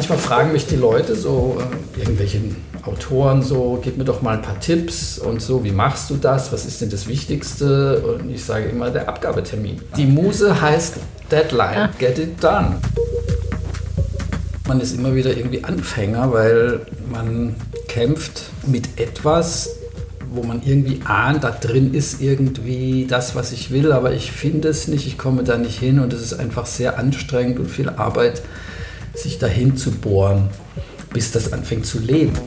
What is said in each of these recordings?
manchmal fragen mich die Leute so, äh, irgendwelche Autoren so, gib mir doch mal ein paar Tipps und so, wie machst du das? Was ist denn das Wichtigste? Und ich sage immer, der Abgabetermin. Die Muse heißt Deadline, ah. get it done. Man ist immer wieder irgendwie Anfänger, weil man kämpft mit etwas, wo man irgendwie ahnt, da drin ist irgendwie das, was ich will, aber ich finde es nicht, ich komme da nicht hin und es ist einfach sehr anstrengend und viel Arbeit, sich dahin zu bohren, bis das anfängt zu leben.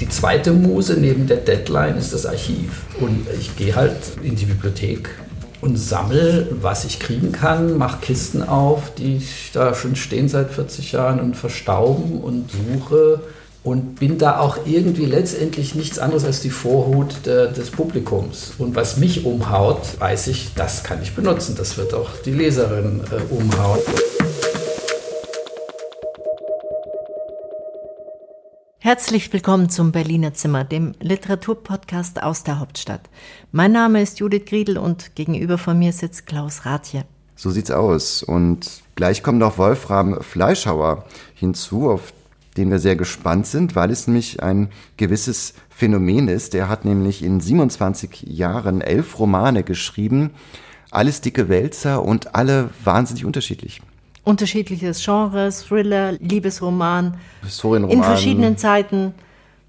Die zweite Muse neben der Deadline ist das Archiv. Und ich gehe halt in die Bibliothek und sammle, was ich kriegen kann, mache Kisten auf, die da schon stehen seit 40 Jahren und verstauben und suche und bin da auch irgendwie letztendlich nichts anderes als die Vorhut de, des Publikums. Und was mich umhaut, weiß ich, das kann ich benutzen. Das wird auch die Leserin äh, umhauen. Herzlich willkommen zum Berliner Zimmer, dem Literaturpodcast aus der Hauptstadt. Mein Name ist Judith Griedel und gegenüber von mir sitzt Klaus Rathje. So sieht's aus. Und gleich kommt noch Wolfram Fleischhauer hinzu, auf den wir sehr gespannt sind, weil es nämlich ein gewisses Phänomen ist. Der hat nämlich in 27 Jahren elf Romane geschrieben, alles dicke Wälzer und alle wahnsinnig unterschiedlich. Unterschiedliches Genres, Thriller, Liebesroman, Historienroman. in verschiedenen Zeiten.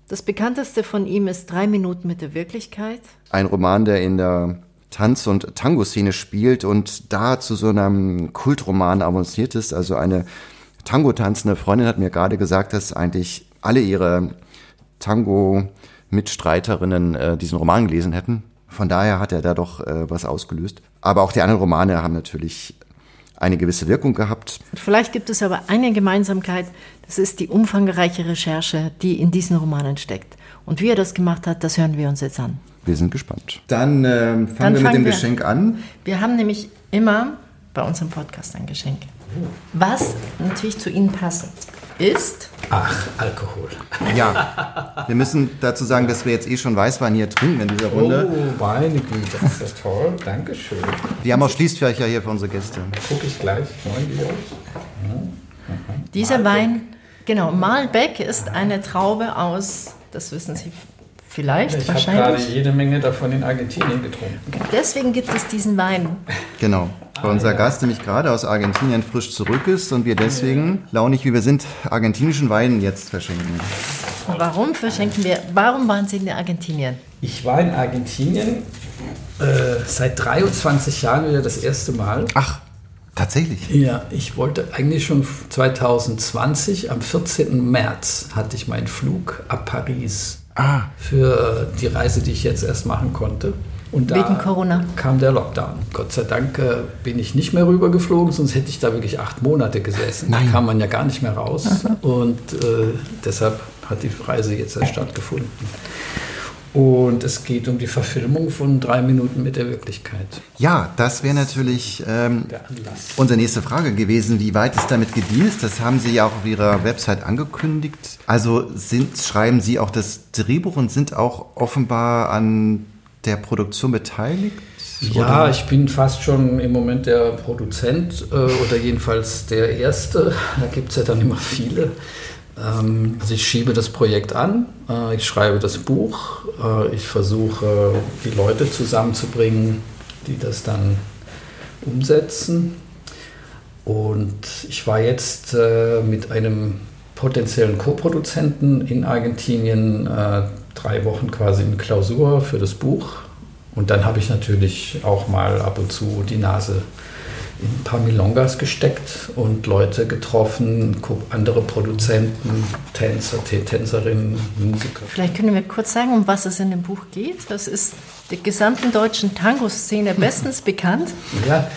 Das bekannteste von ihm ist Drei Minuten mit der Wirklichkeit. Ein Roman, der in der Tanz- und Tango-Szene spielt und da zu so einem Kultroman avanciert ist, also eine Tango tanzende Freundin hat mir gerade gesagt, dass eigentlich alle ihre Tango-Mitstreiterinnen äh, diesen Roman gelesen hätten. Von daher hat er da doch äh, was ausgelöst. Aber auch die anderen Romane haben natürlich eine gewisse Wirkung gehabt. Vielleicht gibt es aber eine Gemeinsamkeit, das ist die umfangreiche Recherche, die in diesen Romanen steckt. Und wie er das gemacht hat, das hören wir uns jetzt an. Wir sind gespannt. Dann, äh, fangen Dann wir mit dem wir, Geschenk an. Wir haben nämlich immer bei unserem Podcast ein Geschenk. Was natürlich zu Ihnen passt, ist. Ach, Alkohol. Ja, wir müssen dazu sagen, dass wir jetzt eh schon Weißwein hier trinken in dieser Runde. Oh, meine Güte, das ist ja toll. Dankeschön. Wir haben auch Schließfächer hier für unsere Gäste. Gucke ich gleich. Mhm. Dieser Malbec. Wein, genau, Malbec ist eine Traube aus, das wissen Sie Vielleicht, ich wahrscheinlich. Ich habe gerade jede Menge davon in Argentinien getrunken. Deswegen gibt es diesen Wein. Genau, weil ah, unser ja. Gast nämlich gerade aus Argentinien frisch zurück ist und wir deswegen, launig wie wir sind, argentinischen Wein jetzt verschenken. Warum verschenken wir, warum waren Sie in Argentinien? Ich war in Argentinien äh, seit 23 Jahren wieder das erste Mal. Ach, Tatsächlich? Ja, ich wollte eigentlich schon 2020, am 14. März hatte ich meinen Flug ab Paris ah. für die Reise, die ich jetzt erst machen konnte. Und da Wegen Corona. kam der Lockdown. Gott sei Dank äh, bin ich nicht mehr rübergeflogen, sonst hätte ich da wirklich acht Monate gesessen. Nein. Da kam man ja gar nicht mehr raus. Aha. Und äh, deshalb hat die Reise jetzt erst stattgefunden. Und es geht um die Verfilmung von drei Minuten mit der Wirklichkeit. Ja, das wäre natürlich ähm, unsere nächste Frage gewesen. Wie weit ist damit gedient? Das haben Sie ja auch auf Ihrer Website angekündigt. Also sind, schreiben Sie auch das Drehbuch und sind auch offenbar an der Produktion beteiligt? Ja, ich bin fast schon im Moment der Produzent äh, oder jedenfalls der Erste. Da gibt es ja dann immer viele. Ähm, also ich schiebe das Projekt an, äh, ich schreibe das Buch, äh, ich versuche die Leute zusammenzubringen, die das dann umsetzen. Und ich war jetzt äh, mit einem potenziellen Co-Produzenten in Argentinien drei Wochen quasi in Klausur für das Buch. Und dann habe ich natürlich auch mal ab und zu die Nase in ein paar Milongas gesteckt und Leute getroffen, andere Produzenten, Tänzer, Tänzerinnen, Musiker. Vielleicht können wir kurz sagen, um was es in dem Buch geht. Das ist der gesamten deutschen Tango-Szene bestens bekannt. Ja,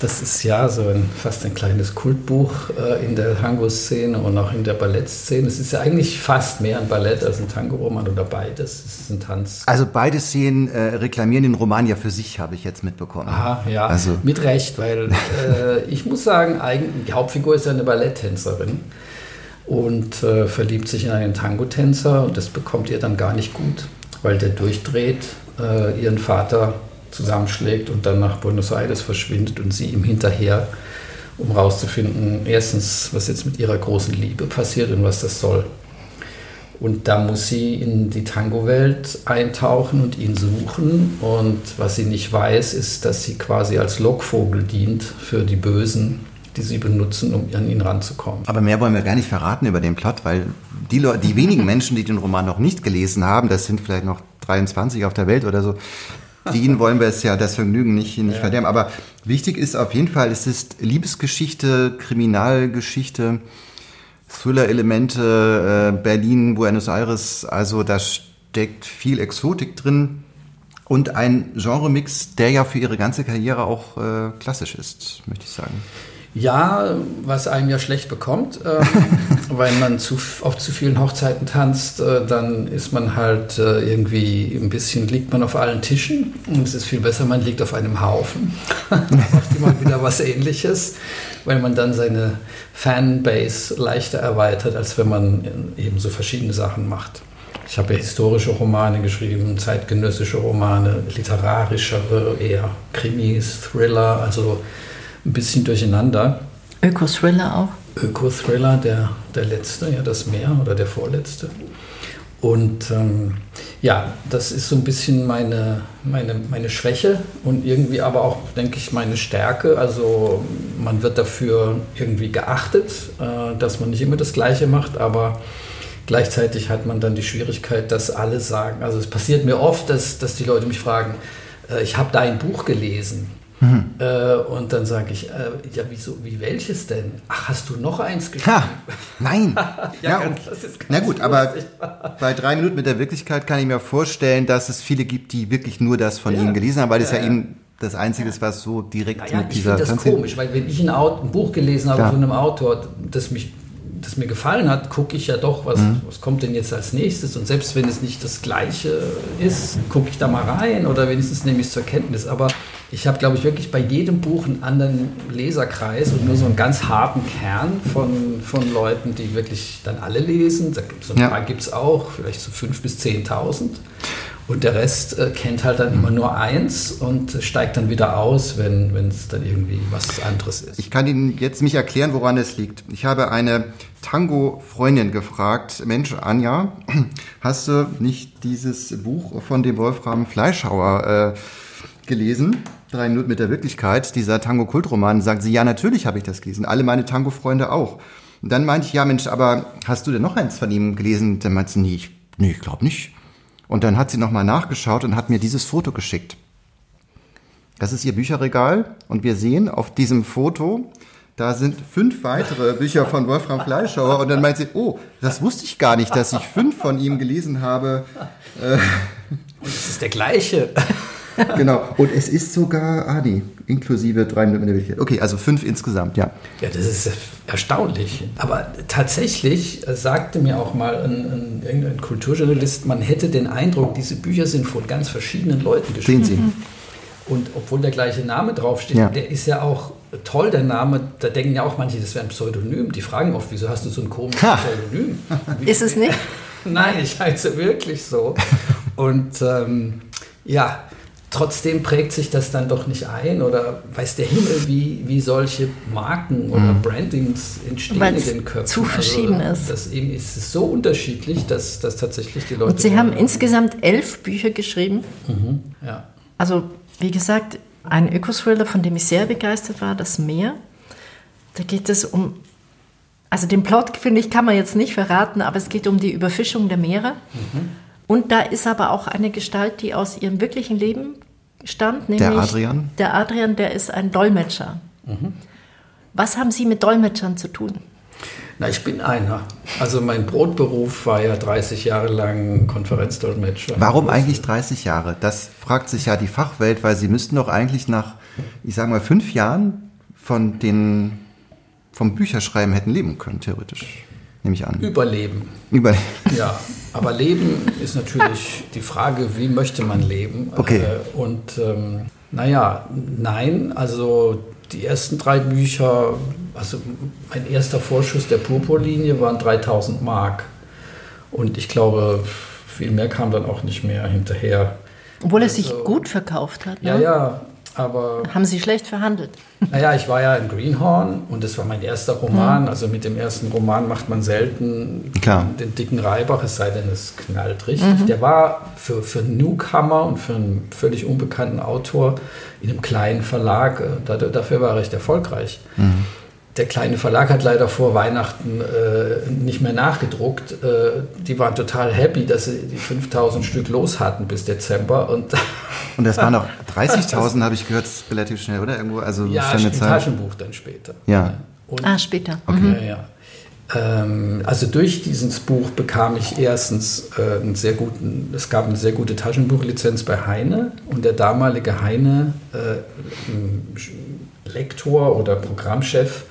das ist ja so ein, fast ein kleines Kultbuch äh, in der Tango-Szene und auch in der Ballettszene. Es ist ja eigentlich fast mehr ein Ballett als ein Tango-Roman oder beides. Es ist ein Tanz. Also beide Szenen äh, reklamieren den Roman ja für sich, habe ich jetzt mitbekommen. Aha, ja, also. mit Recht, weil äh, ich muss sagen, die Hauptfigur ist ja eine Balletttänzerin und äh, verliebt sich in einen Tango-Tänzer und das bekommt ihr dann gar nicht gut, weil der durchdreht, äh, ihren Vater zusammenschlägt und dann nach Buenos Aires verschwindet und sie ihm hinterher um herauszufinden, erstens, was jetzt mit ihrer großen Liebe passiert und was das soll. Und da muss sie in die Tango-Welt eintauchen und ihn suchen. Und was sie nicht weiß, ist, dass sie quasi als Lockvogel dient für die Bösen, die sie benutzen, um an ihn ranzukommen. Aber mehr wollen wir gar nicht verraten über den Plot, weil die, Leute, die wenigen Menschen, die den Roman noch nicht gelesen haben, das sind vielleicht noch 23 auf der Welt oder so, denen wollen wir es ja das Vergnügen nicht, nicht ja. verderben. Aber wichtig ist auf jeden Fall, es ist Liebesgeschichte, Kriminalgeschichte, Thriller-Elemente, äh, Berlin, Buenos Aires, also da steckt viel Exotik drin und ein Genremix, der ja für ihre ganze Karriere auch äh, klassisch ist, möchte ich sagen. Ja, was einem ja schlecht bekommt, äh, weil man zu, auf zu vielen Hochzeiten tanzt, äh, dann ist man halt äh, irgendwie ein bisschen, liegt man auf allen Tischen und es ist viel besser, man liegt auf einem Haufen. macht immer wieder was ähnliches, weil man dann seine Fanbase leichter erweitert, als wenn man eben so verschiedene Sachen macht. Ich habe ja historische Romane geschrieben, zeitgenössische Romane, literarische, eher Krimis, Thriller, also ein bisschen durcheinander. Öko-Thriller auch? Öko-Thriller, der, der letzte, ja, das Meer oder der vorletzte. Und ähm, ja, das ist so ein bisschen meine, meine, meine Schwäche und irgendwie aber auch, denke ich, meine Stärke. Also man wird dafür irgendwie geachtet, äh, dass man nicht immer das Gleiche macht, aber gleichzeitig hat man dann die Schwierigkeit, dass alle sagen, also es passiert mir oft, dass, dass die Leute mich fragen, äh, ich habe da ein Buch gelesen Mhm. Äh, und dann sage ich, äh, ja, wieso, wie welches denn? Ach, hast du noch eins geschrieben? Ha, nein. ja, ja na gut, aber bei drei Minuten mit der Wirklichkeit kann ich mir vorstellen, dass es viele gibt, die wirklich nur das von ja. Ihnen gelesen haben, weil es ja, ja eben das Einzige ist, was so direkt naja, mit dieser... Ich finde das komisch, weil wenn ich ein, Auto, ein Buch gelesen habe von einem Autor, das mich das mir gefallen hat, gucke ich ja doch, was, mhm. was kommt denn jetzt als nächstes. Und selbst wenn es nicht das Gleiche ist, gucke ich da mal rein oder wenigstens nehme ich es zur Kenntnis. Aber ich habe, glaube ich, wirklich bei jedem Buch einen anderen Leserkreis und nur so einen ganz harten Kern von, von Leuten, die wirklich dann alle lesen. So ein ja. paar gibt es auch, vielleicht so 5.000 bis 10.000. Und der Rest äh, kennt halt dann immer nur eins und steigt dann wieder aus, wenn es dann irgendwie was anderes ist. Ich kann Ihnen jetzt nicht erklären, woran es liegt. Ich habe eine Tango-Freundin gefragt, Mensch, Anja, hast du nicht dieses Buch von dem Wolfram Fleischhauer äh, gelesen? Drei Minuten mit der Wirklichkeit, dieser Tango-Kultroman, sagt sie, ja, natürlich habe ich das gelesen. Alle meine Tango-Freunde auch. Und dann meinte ich, ja, Mensch, aber hast du denn noch eins von ihm gelesen? Dann meinte sie, nee, ich, nee, ich glaube nicht. Und dann hat sie nochmal nachgeschaut und hat mir dieses Foto geschickt. Das ist ihr Bücherregal und wir sehen auf diesem Foto, da sind fünf weitere Bücher von Wolfram Fleischhauer und dann meint sie, oh, das wusste ich gar nicht, dass ich fünf von ihm gelesen habe. Und es ist der gleiche. genau. Und es ist sogar Adi, inklusive drei Minuten der Wirklichkeit. Okay, also fünf insgesamt, ja. Ja, das ist erstaunlich. Aber tatsächlich sagte mir auch mal ein, ein, irgendein Kulturjournalist, man hätte den Eindruck, diese Bücher sind von ganz verschiedenen Leuten geschrieben. Sehen Sie. Und obwohl der gleiche Name draufsteht, ja. der ist ja auch toll, der Name, da denken ja auch manche, das wäre ein Pseudonym. Die fragen oft, wieso hast du so ein komisches Pseudonym? ist es nicht? Nein, ich heiße wirklich so. Und ähm, ja, trotzdem prägt sich das dann doch nicht ein oder weiß der Himmel, wie, wie solche Marken oder mhm. Brandings entstehen Weil's in den Köpfen. Zu verschieden also, ist. Das eben ist es so unterschiedlich, dass, dass tatsächlich die Leute. Und Sie haben insgesamt elf Bücher geschrieben. Mhm, ja. Also, wie gesagt, ein Ökothriller, von dem ich sehr begeistert war, Das Meer. Da geht es um. Also den Plot, finde ich, kann man jetzt nicht verraten, aber es geht um die Überfischung der Meere. Mhm. Und da ist aber auch eine Gestalt, die aus ihrem wirklichen Leben stammt, nämlich der Adrian. Der Adrian, der ist ein Dolmetscher. Mhm. Was haben Sie mit Dolmetschern zu tun? Na, ich bin einer. Also mein Brotberuf war ja 30 Jahre lang Konferenzdolmetscher. Warum eigentlich 30 Jahre? Das fragt sich ja die Fachwelt, weil Sie müssten doch eigentlich nach, ich sage mal, fünf Jahren von den, vom Bücherschreiben hätten leben können, theoretisch nehme ich an. Überleben. Überleben. Ja, aber Leben ist natürlich die Frage, wie möchte man leben? Okay. Äh, und ähm, naja, nein, also die ersten drei Bücher, also mein erster Vorschuss der Purpurlinie waren 3000 Mark. Und ich glaube, viel mehr kam dann auch nicht mehr hinterher. Obwohl es also, sich gut verkauft hat. Ne? Ja, ja. Aber Haben Sie schlecht verhandelt? naja, ich war ja in Greenhorn und das war mein erster Roman. Also mit dem ersten Roman macht man selten Klar. den dicken Reibach, es sei denn, es knallt richtig. Der war für, für einen Newcomer und für einen völlig unbekannten Autor in einem kleinen Verlag, äh, da, dafür war er recht erfolgreich. Der kleine Verlag hat leider vor Weihnachten äh, nicht mehr nachgedruckt. Äh, die waren total happy, dass sie die 5000 Stück los hatten bis Dezember. Und Und das waren noch 30.000, habe ich gehört, relativ schnell, oder? Irgendwo, also ja, Zahl. Taschenbuch dann später. Ja. Und Ah, später. Ja, ja. Ähm, also durch dieses Buch bekam ich erstens äh, einen sehr guten, es gab eine sehr gute Taschenbuchlizenz bei Heine und der damalige Heine äh, Lektor oder Programmchef,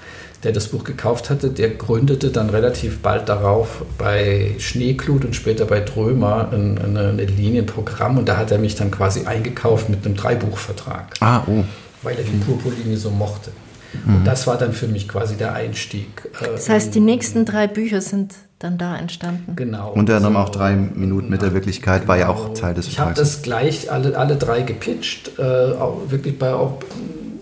der das Buch gekauft hatte, der gründete dann relativ bald darauf bei Schneeklut und später bei Drömer ein, eine, eine Linienprogramm und da hat er mich dann quasi eingekauft mit einem Dreibuchvertrag Ah, oh. weil er die Purpurlinie so mochte. Und das war dann für mich quasi der Einstieg. äh, Das heißt, die nächsten drei Bücher sind dann da entstanden. Genau. Unter anderem So, auch drei Minuten mit der Wirklichkeit war ja auch Teil des Ich habe Vertrags. das gleich alle, alle drei gepitcht, äh, auch wirklich bei auch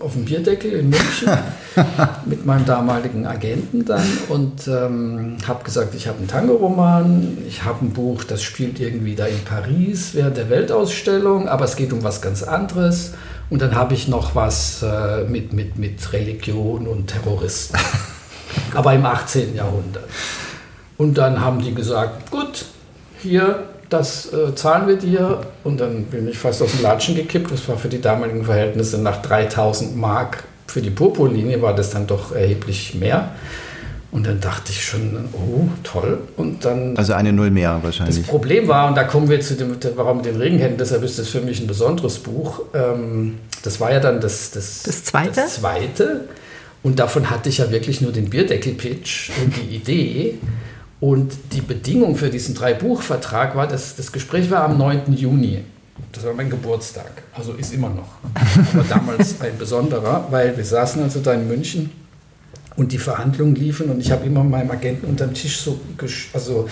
auf dem Bierdeckel in München mit meinem damaligen Agenten dann und ähm, habe gesagt, ich habe einen Tango-Roman, ich habe ein Buch, das spielt irgendwie da in Paris während der Weltausstellung, aber es geht um was ganz anderes. Und dann habe ich noch was äh, mit, mit, mit Religion und Terroristen, aber im 18. Jahrhundert. Und dann haben die gesagt, gut, hier, das äh, zahlen wir dir. Und dann bin ich fast aus dem Latschen gekippt. Das war für die damaligen Verhältnisse nach 3000 Mark für die Purpurlinie war das dann doch erheblich mehr. Und dann dachte ich schon, oh, toll. Und dann Also eine Null mehr das wahrscheinlich. Problem war, und da kommen wir zu dem, warum mit den Regenhänden, deshalb ist das für mich ein besonderes Buch. Ähm, das war ja dann das, das, Das zweite? Das zweite. Und davon hatte ich ja wirklich nur den Bierdeckel-Pitch und die Idee. Und die Bedingung für diesen Drei-Buch-Vertrag war, dass das Gespräch war am 9. Juni. Das war mein Geburtstag. Also ist immer noch. Aber damals ein besonderer, weil wir saßen also da in München und die Verhandlungen liefen und ich habe immer meinem Agenten unterm Tisch so also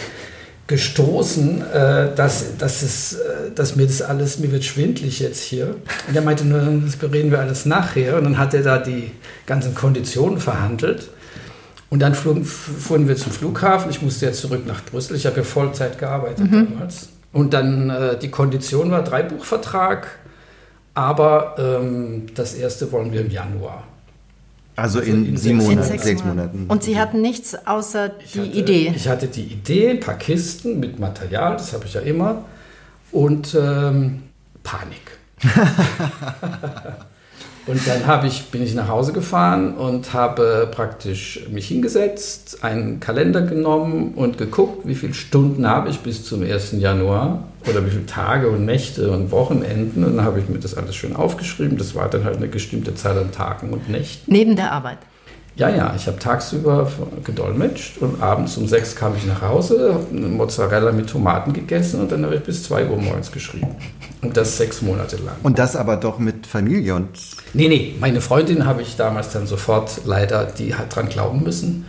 gestoßen, äh, dass, dass, es, äh, dass mir das alles, mir wird schwindlig jetzt hier. Und er meinte, nur, das bereden wir alles nachher. Und dann hat er da die ganzen Konditionen verhandelt. Und dann flogen, fuhren wir zum Flughafen. Ich musste ja zurück nach Brüssel. Ich habe ja Vollzeit gearbeitet damals. Und dann äh, die Kondition war Dreibuchvertrag, aber ähm, das erste wollen wir im Januar. Also in in sieben sechs- Monaten, sechs sechs Monaten. Und Sie hatten nichts außer die hatte, Idee. Ich hatte die Idee, ein paar Kisten mit Material, das habe ich ja immer, und ähm, Panik. und dann habe ich, bin ich nach Hause gefahren und habe praktisch mich hingesetzt, einen Kalender genommen und geguckt, wie viele Stunden habe ich bis zum 1. Januar oder wie viele Tage und Nächte und Wochenenden. Und dann habe ich mir das alles schön aufgeschrieben. Das war dann halt eine bestimmte Zahl an Tagen und Nächten. Neben der Arbeit. Ja, ja, ich habe tagsüber gedolmetscht und abends um sechs kam ich nach Hause, habe eine Mozzarella mit Tomaten gegessen und dann habe ich bis zwei Uhr morgens geschrieben. Und das sechs Monate lang. Und das aber doch mit Familie und Nee, nee, meine Freundin habe ich damals dann sofort leider, die hat dran glauben müssen.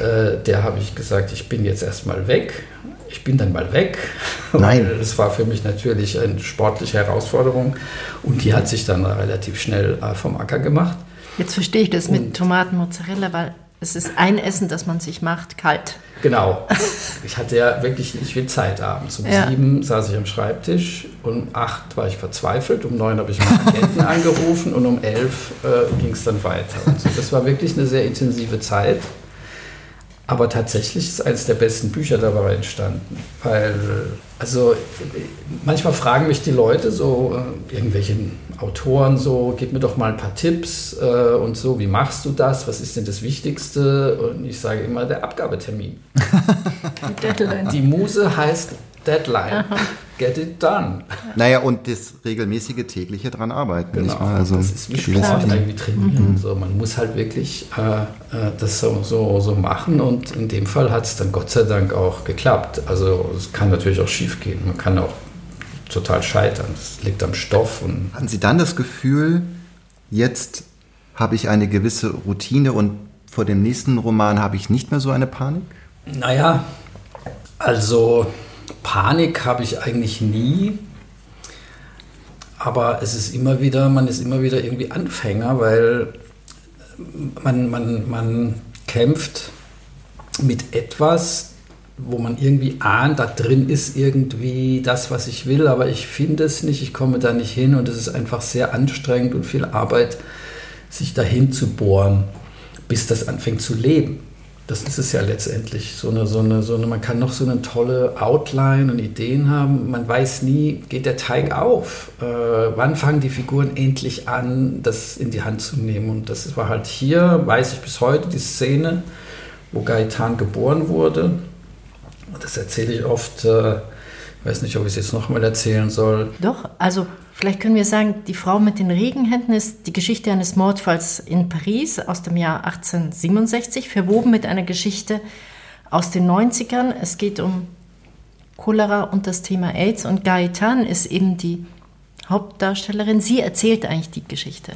Äh, der habe ich gesagt, ich bin jetzt erstmal weg. Ich bin dann mal weg. Nein. Weil Das war für mich natürlich eine sportliche Herausforderung. Und die hat sich dann relativ schnell äh, vom Acker gemacht. Jetzt verstehe ich das mit Und- Tomaten, Mozzarella, weil es ist ein Essen, das man sich macht, kalt. Genau. Ich hatte ja wirklich nicht viel Zeit abends. Um Ja. sieben saß ich am Schreibtisch, um acht war ich verzweifelt, um neun habe ich meinen Agenten angerufen und um elf äh, ging es dann weiter. So. Das war wirklich eine sehr intensive Zeit. Aber tatsächlich ist eines der besten Bücher dabei entstanden. Weil, also manchmal fragen mich die Leute, so äh, irgendwelche Autoren, so, gib mir doch mal ein paar Tipps äh, und so, wie machst du das? Was ist denn das Wichtigste? Und ich sage immer, der Abgabetermin. Die Deadline. Die Muse heißt Deadline. Get it done. naja, und das regelmäßige tägliche dran arbeiten. nicht wahr? Also, das ist wie Sport, irgendwie trainieren. So, man muss halt wirklich äh, äh, das so, so, so machen und in dem Fall hat es dann Gott sei Dank auch geklappt. Also es kann natürlich auch schief gehen. Man kann auch total scheitern. Es liegt am Stoff und Hatten Sie dann das Gefühl, jetzt habe ich eine gewisse Routine und vor dem nächsten Roman habe ich nicht mehr so eine Panik? Naja, also Panik habe ich eigentlich nie. aber es ist immer wieder, man ist immer wieder irgendwie Anfänger, weil man, man, man kämpft mit etwas, wo man irgendwie ahnt, da drin ist irgendwie das, was ich will, aber ich finde es nicht, ich komme da nicht hin und es ist einfach sehr anstrengend und viel Arbeit, sich dahin zu bohren, bis das anfängt zu leben. Das ist es ja letztendlich. So eine, so eine, so eine, man kann noch so eine tolle Outline und Ideen haben. Man weiß nie, geht der Teig auf? Äh, wann fangen die Figuren endlich an, das in die Hand zu nehmen? Und das war halt hier, weiß ich bis heute, die Szene, wo Gaetan geboren wurde. Das erzähle ich oft. Äh, ich weiß nicht, ob ich es jetzt nochmal erzählen soll. Doch, also vielleicht können wir sagen, die Frau mit den Regenhänden ist die Geschichte eines Mordfalls in Paris aus dem Jahr 1867, verwoben mit einer Geschichte aus den 90ern. Es geht um Cholera und das Thema AIDS und Gaetan ist eben die Hauptdarstellerin. Sie erzählt eigentlich die Geschichte.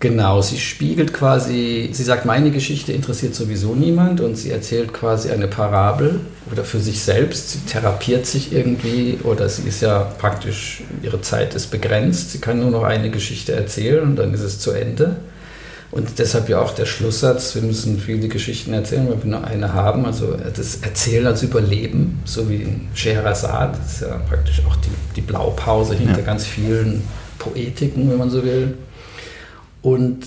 Genau, sie spiegelt quasi, sie sagt, meine Geschichte interessiert sowieso niemand und sie erzählt quasi eine Parabel oder für sich selbst. Sie therapiert sich irgendwie oder sie ist ja praktisch, ihre Zeit ist begrenzt. Sie kann nur noch eine Geschichte erzählen und dann ist es zu Ende. Und deshalb ja auch der Schlusssatz, wir müssen viele Geschichten erzählen, weil wir nur eine haben. Also das Erzählen als Überleben, so wie in Scheherazade, das ist ja praktisch auch die, die Blaupause hinter ja. ganz vielen Poetiken, wenn man so will. Und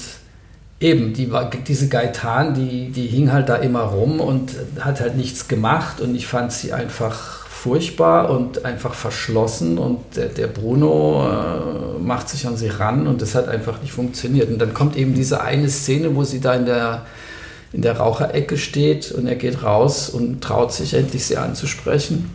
eben, die diese Gaitan, die, die hing halt da immer rum und hat halt nichts gemacht und ich fand sie einfach furchtbar und einfach verschlossen und der, der Bruno äh, macht sich an sie ran und das hat einfach nicht funktioniert. Und dann kommt eben diese eine Szene, wo sie da in der, in der Raucherecke steht und er geht raus und traut sich endlich sie anzusprechen.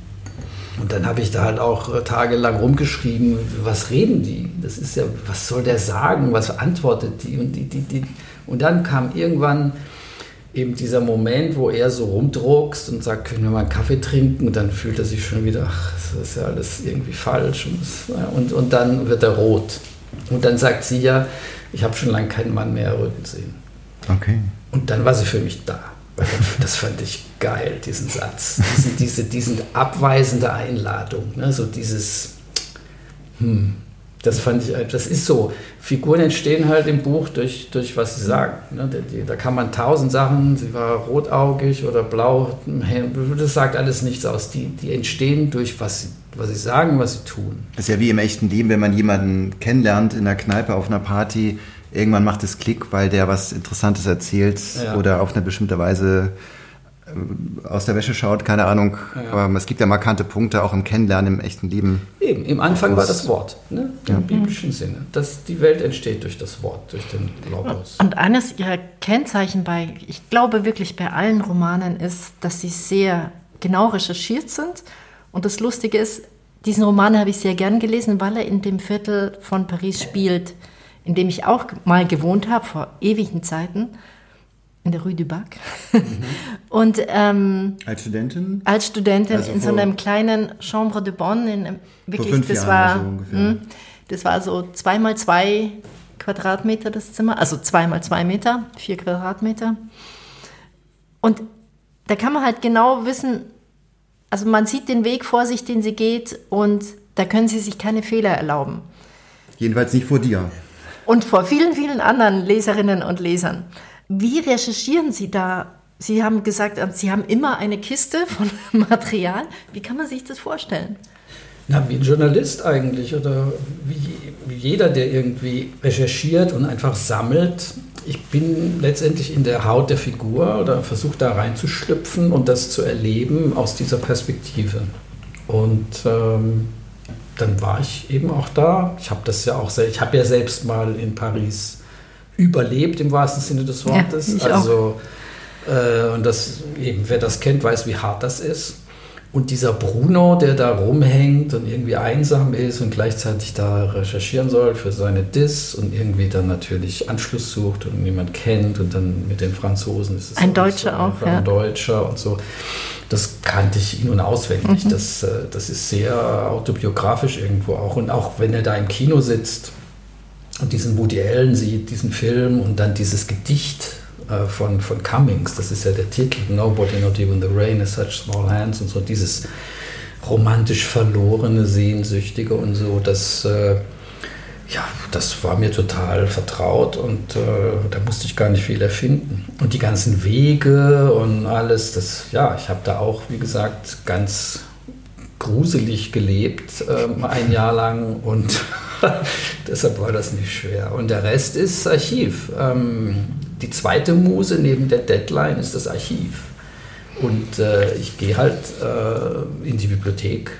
Und dann habe ich da halt auch äh, tagelang rumgeschrieben, was reden die? Das ist ja, was soll der sagen? Was antwortet die? Und, die, die, die. und dann kam irgendwann eben dieser Moment, wo er so rumdruckst und sagt, können wir mal einen Kaffee trinken? Und dann fühlt er sich schon wieder, ach, das ist ja alles irgendwie falsch. Und, und, dann wird er rot. Und dann sagt sie ja, ich habe schon lange keinen Mann mehr erröten sehen. Okay. Und dann war sie für mich da. Das fand ich geil, diesen Satz. Diese, diese, diesen abweisende Einladung. Ne? So dieses, hm, das fand ich, das ist so. Figuren entstehen halt im Buch durch, durch was sie sagen. Ne? Da kann man tausend Sachen, sie war rotaugig oder blau, das sagt alles nichts aus. Die, die entstehen durch was sie, was sie sagen, was sie tun. Das ist ja wie im echten Leben, wenn man jemanden kennenlernt in der Kneipe auf einer Party, irgendwann macht es Klick, weil der was Interessantes erzählt ja. oder auf eine bestimmte Weise aus der Wäsche schaut, keine Ahnung. Ja. Aber es gibt ja markante Punkte auch im Kennenlernen, im echten Leben. Eben, im Anfang war das Wort, ne? im ja. biblischen Sinne. Das, die Welt entsteht durch das Wort, durch den Logos. Und eines ihrer Kennzeichen bei, ich glaube wirklich bei allen Romanen ist, dass sie sehr genau recherchiert sind. Und das Lustige ist, diesen Roman habe ich sehr gern gelesen, weil er in dem Viertel von Paris spielt in dem ich auch mal gewohnt habe, vor ewigen Zeiten, in der Rue du Bac. Mhm. Und, ähm, als Studentin? Als Studentin also in so einem kleinen Chambre de Bonne. In, wirklich, vor das Jahren war, so. Mh, das war so zweimal zwei Quadratmeter das Zimmer, also zweimal zwei Meter, vier Quadratmeter. Und da kann man halt genau wissen, also man sieht den Weg vor sich, den sie geht, und da können sie sich keine Fehler erlauben. Jedenfalls nicht vor dir und vor vielen, vielen anderen Leserinnen und Lesern. Wie recherchieren Sie da? Sie haben gesagt, Sie haben immer eine Kiste von Material. Wie kann man sich das vorstellen? Na, wie ein Journalist eigentlich oder wie, wie jeder, der irgendwie recherchiert und einfach sammelt. Ich bin letztendlich in der Haut der Figur oder versuche da reinzuschlüpfen und das zu erleben aus dieser Perspektive. Und ähm, dann war ich eben auch da. Ich habe das ja auch, ich habe ja selbst mal in Paris überlebt im wahrsten Sinne des Wortes. Ja, also äh, und das eben, wer das kennt, weiß, wie hart das ist. Und dieser Bruno, der da rumhängt und irgendwie einsam ist und gleichzeitig da recherchieren soll für seine Diss und irgendwie dann natürlich Anschluss sucht und niemand kennt und dann mit den Franzosen ist es ein Deutscher so, auch, ein ja. Deutscher und so. Das kannte ich in- und auswendig. Mhm. Das, äh, das ist sehr autobiografisch irgendwo auch. Und auch wenn er da im Kino sitzt und diesen Woody Allen sieht, diesen Film und dann dieses Gedicht äh, von, von Cummings, das ist ja der Titel, Nobody Not Even the Rain is Such Small Hands und so, dieses romantisch verlorene, sehnsüchtige und so, das äh, ja, das war mir total vertraut und äh, da musste ich gar nicht viel erfinden. Und die ganzen Wege und alles, das, ja, ich habe da auch, wie gesagt, ganz gruselig gelebt, äh, ein Jahr lang und deshalb war das nicht schwer. Und der Rest ist Archiv. Ähm, die zweite Muse neben der Deadline ist das Archiv. Und äh, ich gehe halt äh, in die Bibliothek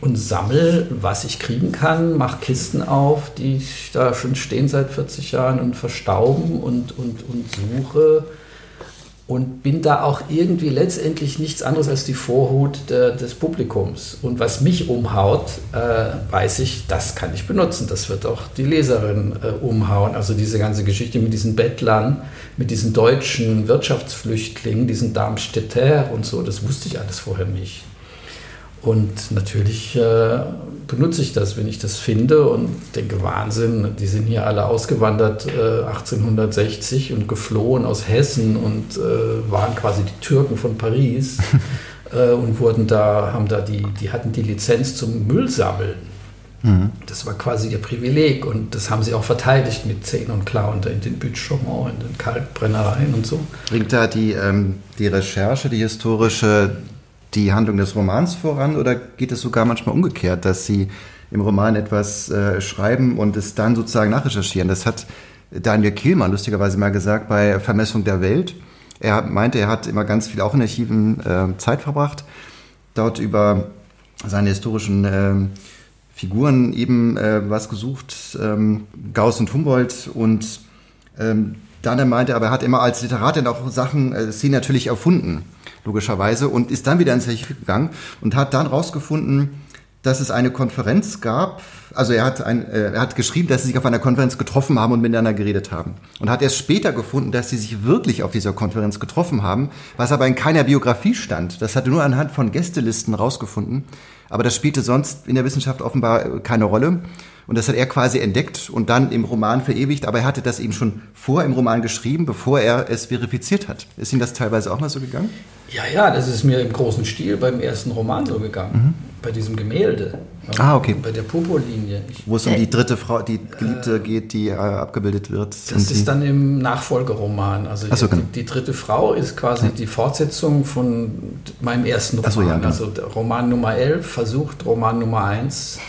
und sammle, was ich kriegen kann, mache Kisten auf, die da schon stehen seit 40 Jahren und verstauben und, und, und suche und bin da auch irgendwie letztendlich nichts anderes als die Vorhut de, des Publikums. Und was mich umhaut, äh, weiß ich, das kann ich benutzen. Das wird auch die Leserin äh, umhauen. Also diese ganze Geschichte mit diesen Bettlern, mit diesen deutschen Wirtschaftsflüchtlingen, diesen Darmstädter und so, das wusste ich alles vorher nicht. Und natürlich äh, benutze ich das, wenn ich das finde und denke, Wahnsinn, die sind hier alle ausgewandert äh, 1860 und geflohen aus Hessen und äh, waren quasi die Türken von Paris äh, und wurden da, haben da die, die hatten die Lizenz zum Müllsammeln. Mhm. Das war quasi ihr Privileg und das haben sie auch verteidigt mit Zähnen und Klauen in den Bütschomont, in den Kalkbrennereien und so. Bringt da die, ähm, die Recherche, die historische die Handlung des Romans voran oder geht es sogar manchmal umgekehrt, dass Sie im Roman etwas äh, schreiben und es dann sozusagen nachrecherchieren? Das hat Daniel Kielmann lustigerweise mal gesagt bei Vermessung der Welt. Er meinte, er hat immer ganz viel auch in Archiven äh, Zeit verbracht, dort über seine historischen äh, Figuren eben äh, was gesucht, ähm, Gauss und Humboldt und ähm, dann meinte er, aber er hat immer als Literat dann auch Sachen, äh, Szenen natürlich erfunden logischerweise, und ist dann wieder ins Archiv gegangen und hat dann rausgefunden, dass es eine Konferenz gab. Also er hat, ein, äh, er hat geschrieben, dass sie sich auf einer Konferenz getroffen haben und miteinander geredet haben. Und hat erst später gefunden, dass sie sich wirklich auf dieser Konferenz getroffen haben, was aber in keiner Biografie stand. Das hatte nur anhand von Gästelisten rausgefunden. Aber das spielte sonst in der Wissenschaft offenbar keine Rolle. Und das hat er quasi entdeckt und dann im Roman verewigt. Aber er hatte das eben schon vor im Roman geschrieben, bevor er es verifiziert hat. Ist Ihnen das teilweise auch mal so gegangen? Ja, ja, das ist mir im großen Stil beim ersten Roman so gegangen. Mhm. Bei diesem Gemälde. Ah, okay. Bei der Popo-Linie. Wo es um die dritte Frau, die Geliebte äh, geht, die äh, abgebildet wird. Das ist dann im Nachfolgeroman. Also so, genau. die, die, dritte Frau ist quasi ja. die Fortsetzung von meinem ersten Roman. So, ja, genau. Also Roman Nummer 11 versucht Roman Nummer 1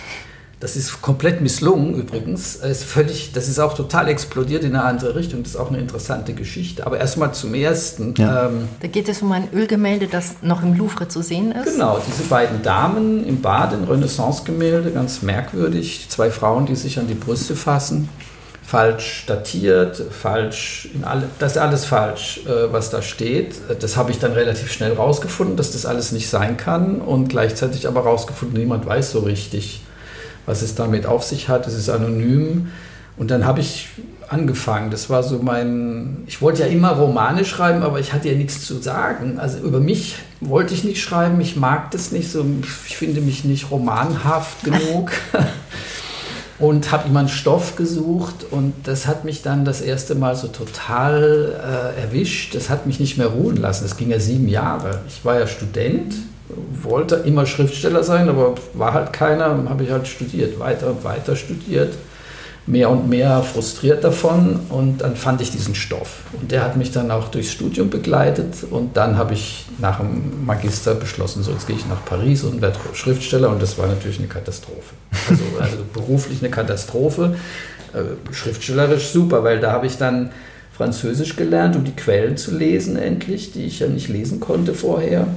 das ist komplett misslungen übrigens. Ist völlig, das ist auch total explodiert in eine andere Richtung. Das ist auch eine interessante Geschichte. Aber erstmal zum ersten. Ja. Ähm, da geht es um ein Ölgemälde, das noch im Louvre zu sehen ist. Genau, diese beiden Damen im Bad, ein Renaissance-Gemälde, ganz merkwürdig. Zwei Frauen, die sich an die Brüste fassen. Falsch datiert, falsch, in alle, das ist alles falsch, äh, was da steht. Das habe ich dann relativ schnell rausgefunden, dass das alles nicht sein kann und gleichzeitig aber rausgefunden, niemand weiß so richtig, was es damit auf sich hat. Es ist anonym. Und dann habe ich angefangen. Das war so mein. Ich wollte ja immer Romane schreiben, aber ich hatte ja nichts zu sagen. Also über mich wollte ich nicht schreiben. Ich mag das nicht so. Ich finde mich nicht romanhaft genug. und habe immer einen Stoff gesucht und das hat mich dann das erste Mal so total äh, erwischt. Das hat mich nicht mehr ruhen lassen. Das ging ja sieben Jahre. Ich war ja Student wollte immer Schriftsteller sein, aber war halt keiner, habe ich halt studiert, weiter und weiter studiert, mehr und mehr frustriert davon. Und dann fand ich diesen Stoff. Und der hat mich dann auch durchs Studium begleitet. Und dann habe ich nach dem Magister beschlossen, so jetzt gehe ich nach Paris und werde Schriftsteller. Und das war natürlich eine Katastrophe. Also, also beruflich eine Katastrophe, äh, schriftstellerisch super, weil da habe ich dann Französisch gelernt, um die Quellen zu lesen endlich, die ich ja nicht lesen konnte vorher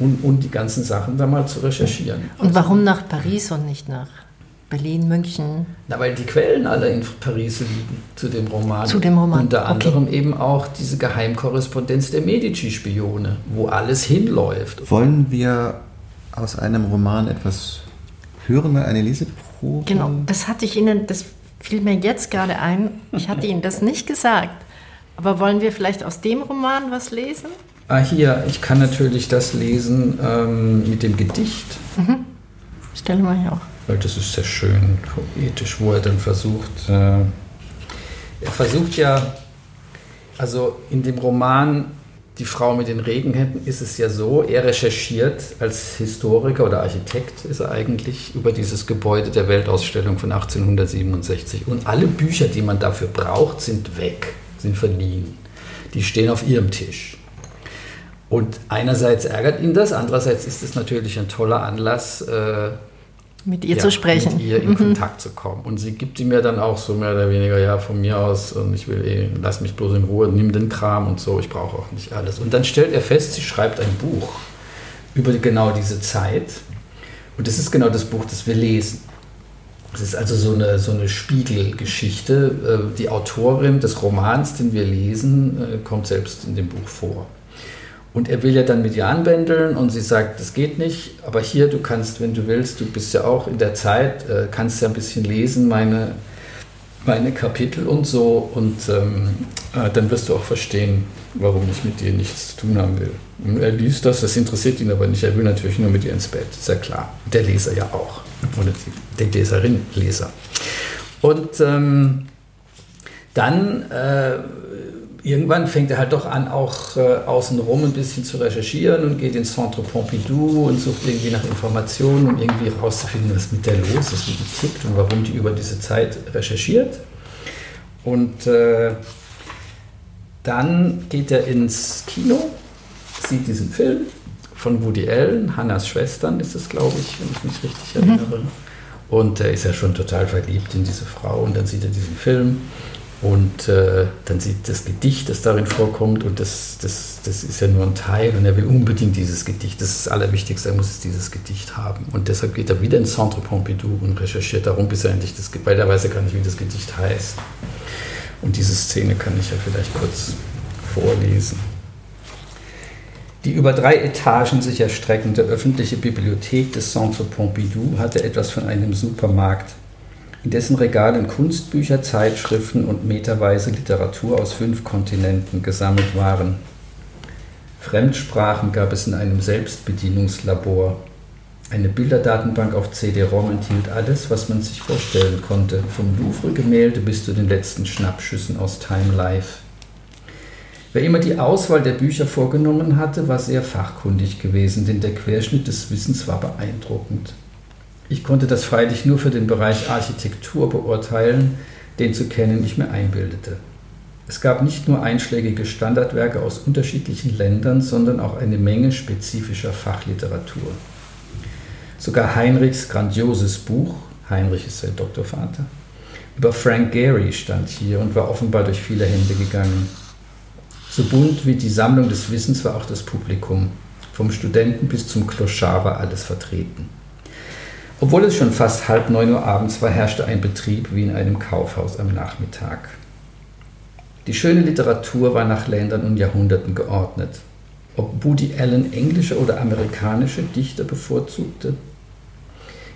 und, und die ganzen Sachen da mal zu recherchieren. Und warum nach Paris und nicht nach Berlin, München? Na, weil die Quellen alle in Paris liegen zu dem Roman. Zu dem Roman. Unter anderem okay. eben auch diese Geheimkorrespondenz der Medici-Spione, wo alles hinläuft. Wollen wir aus einem Roman etwas hören, eine Leseprobe? Genau, das hatte ich Ihnen, das fiel mir jetzt gerade ein. Ich hatte Ihnen das nicht gesagt. Aber wollen wir vielleicht aus dem Roman was lesen? Ah, hier, ich kann natürlich das lesen ähm, mit dem Gedicht. Mhm. Stelle mal hier auch. Weil das ist sehr schön poetisch, wo er dann versucht, äh, er versucht ja, also in dem Roman die Frau mit den Regenhänden ist es ja so, er recherchiert als Historiker oder Architekt ist er eigentlich über dieses Gebäude der Weltausstellung von 1867. Und alle Bücher, die man dafür braucht, sind weg, sind verliehen. Die stehen auf ihrem Tisch. Und einerseits ärgert ihn das, andererseits ist es natürlich ein toller Anlass, äh, mit ihr ja, zu sprechen. Mit ihr in mhm. Kontakt zu kommen. Und sie gibt ihm mir dann auch so mehr oder weniger, ja, von mir aus, und ich will eh, lass mich bloß in Ruhe, nimm den Kram und so, ich brauche auch nicht alles. Und dann stellt er fest, sie schreibt ein Buch über genau diese Zeit. Und das ist genau das Buch, das wir lesen. Es ist also so eine, so eine Spiegelgeschichte. Äh, die Autorin des Romans, den wir lesen, äh, kommt selbst in dem Buch vor. Und er will ja dann mit ihr anbändeln und sie sagt, das geht nicht, aber hier, du kannst, wenn du willst, du bist ja auch in der Zeit, äh, kannst ja ein bisschen lesen, meine, meine Kapitel und so und ähm, äh, dann wirst du auch verstehen, warum ich mit dir nichts zu tun haben will. Und er liest das, das interessiert ihn aber nicht, er will natürlich nur mit ihr ins Bett, ist ja klar. Der Leser ja auch, oder die, die Leserin, Leser. Und ähm, dann... Äh, irgendwann fängt er halt doch an, auch äh, außenrum ein bisschen zu recherchieren und geht ins Centre Pompidou und sucht irgendwie nach Informationen, um irgendwie herauszufinden, was mit der los ist, wie die tickt und warum die über diese Zeit recherchiert. Und äh, dann geht er ins Kino, sieht diesen Film von Woody Allen, Hannas Schwestern ist es, glaube ich, wenn ich mich richtig mhm. erinnere. Mhm. Und er ist ja schon total verliebt in diese Frau und dann sieht er diesen Film und äh, dann sieht das Gedicht, das darin vorkommt, und das, das, das ist ja nur ein Teil, und er will unbedingt dieses Gedicht. Das ist das Allerwichtigste, er muss es dieses Gedicht haben. Und deshalb geht er wieder ins Centre Pompidou und recherchiert darum, bis er endlich das, weil er weiß ja gar nicht, wie das Gedicht heißt. Und diese Szene kann ich ja vielleicht kurz vorlesen. Die über drei Etagen sich erstreckende öffentliche Bibliothek des Centre Pompidou hatte etwas von einem Supermarkt in dessen Regalen Kunstbücher, Zeitschriften und meterweise Literatur aus fünf Kontinenten gesammelt waren. Fremdsprachen gab es in einem Selbstbedienungslabor. Eine Bilderdatenbank auf CD-ROM enthielt alles, was man sich vorstellen konnte, vom Louvre-Gemälde bis zu den letzten Schnappschüssen aus Time Life. Wer immer die Auswahl der Bücher vorgenommen hatte, war sehr fachkundig gewesen, denn der Querschnitt des Wissens war beeindruckend. Ich konnte das freilich nur für den Bereich Architektur beurteilen, den zu kennen ich mir einbildete. Es gab nicht nur einschlägige Standardwerke aus unterschiedlichen Ländern, sondern auch eine Menge spezifischer Fachliteratur. Sogar Heinrichs grandioses Buch, Heinrich ist sein Doktorvater, über Frank Gehry stand hier und war offenbar durch viele Hände gegangen. So bunt wie die Sammlung des Wissens war auch das Publikum. Vom Studenten bis zum Kloschar war alles vertreten. Obwohl es schon fast halb neun Uhr abends war, herrschte ein Betrieb wie in einem Kaufhaus am Nachmittag. Die schöne Literatur war nach Ländern und Jahrhunderten geordnet. Ob Woody Allen englische oder amerikanische Dichter bevorzugte?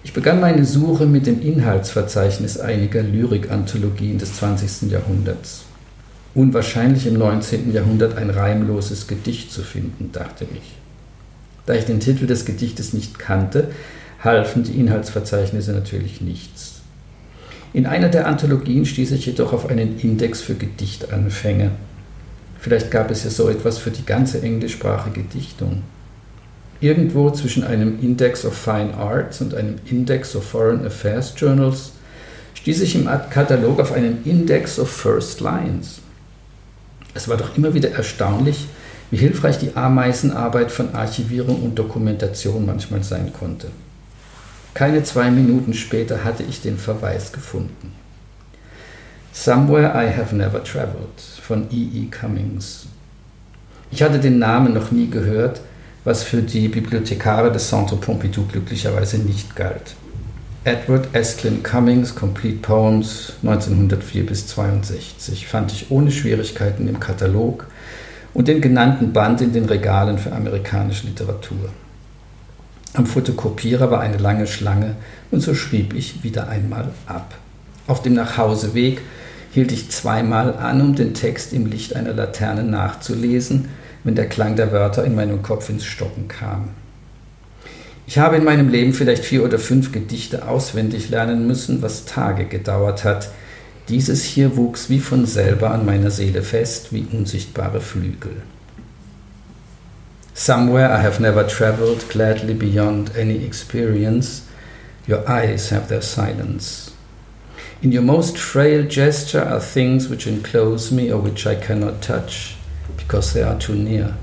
Ich begann meine Suche mit dem Inhaltsverzeichnis einiger Lyrikanthologien des 20. Jahrhunderts. Unwahrscheinlich im 19. Jahrhundert ein reimloses Gedicht zu finden, dachte ich. Da ich den Titel des Gedichtes nicht kannte, halfen die Inhaltsverzeichnisse natürlich nichts. In einer der Anthologien stieß ich jedoch auf einen Index für Gedichtanfänge. Vielleicht gab es ja so etwas für die ganze englischsprachige Dichtung. Irgendwo zwischen einem Index of Fine Arts und einem Index of Foreign Affairs Journals stieß ich im Katalog auf einen Index of First Lines. Es war doch immer wieder erstaunlich, wie hilfreich die Ameisenarbeit von Archivierung und Dokumentation manchmal sein konnte. Keine zwei Minuten später hatte ich den Verweis gefunden. Somewhere I Have Never Traveled von E. E. Cummings. Ich hatte den Namen noch nie gehört, was für die Bibliothekare des Centre Pompidou glücklicherweise nicht galt. Edward Estlin Cummings, Complete Poems 1904 bis 62, fand ich ohne Schwierigkeiten im Katalog und den genannten Band in den Regalen für amerikanische Literatur. Am Fotokopierer war eine lange Schlange und so schrieb ich wieder einmal ab. Auf dem Nachhauseweg hielt ich zweimal an, um den Text im Licht einer Laterne nachzulesen, wenn der Klang der Wörter in meinem Kopf ins Stocken kam. Ich habe in meinem Leben vielleicht vier oder fünf Gedichte auswendig lernen müssen, was Tage gedauert hat. Dieses hier wuchs wie von selber an meiner Seele fest, wie unsichtbare Flügel. Somewhere I have never traveled, gladly beyond any experience, your eyes have their silence. In your most frail gesture are things which enclose me or which I cannot touch because they are too near.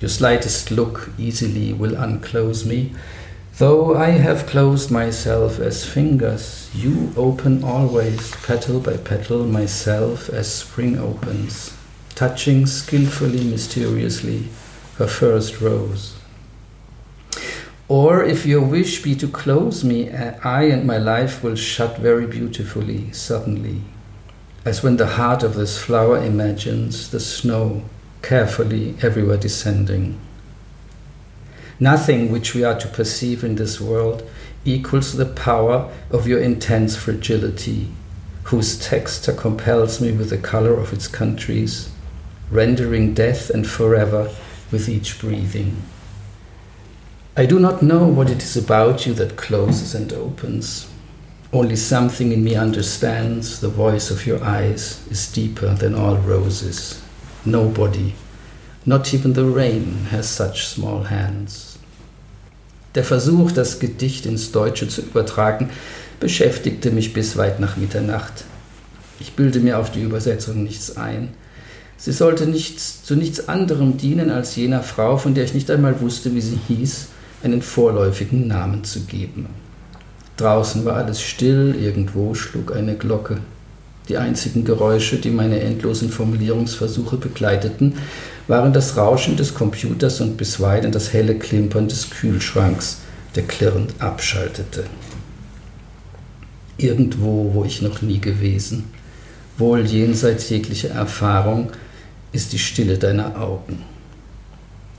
Your slightest look easily will unclose me. Though I have closed myself as fingers, you open always, petal by petal, myself as spring opens, touching skillfully, mysteriously her first rose. Or if your wish be to close me, uh, I and my life will shut very beautifully, suddenly, as when the heart of this flower imagines the snow carefully everywhere descending. Nothing which we are to perceive in this world equals the power of your intense fragility, whose texture compels me with the color of its countries, rendering death and forever with each breathing. I do not know what it is about you that closes and opens. Only something in me understands the voice of your eyes is deeper than all roses. Nobody, not even the rain, has such small hands. Der Versuch, das Gedicht ins Deutsche zu übertragen, beschäftigte mich bis weit nach Mitternacht. Ich bilde mir auf die Übersetzung nichts ein. Sie sollte nichts, zu nichts anderem dienen, als jener Frau, von der ich nicht einmal wusste, wie sie hieß, einen vorläufigen Namen zu geben. Draußen war alles still, irgendwo schlug eine Glocke. Die einzigen Geräusche, die meine endlosen Formulierungsversuche begleiteten, waren das Rauschen des Computers und bisweilen das helle Klimpern des Kühlschranks, der klirrend abschaltete. Irgendwo, wo ich noch nie gewesen, wohl jenseits jeglicher Erfahrung, ist die Stille deiner Augen.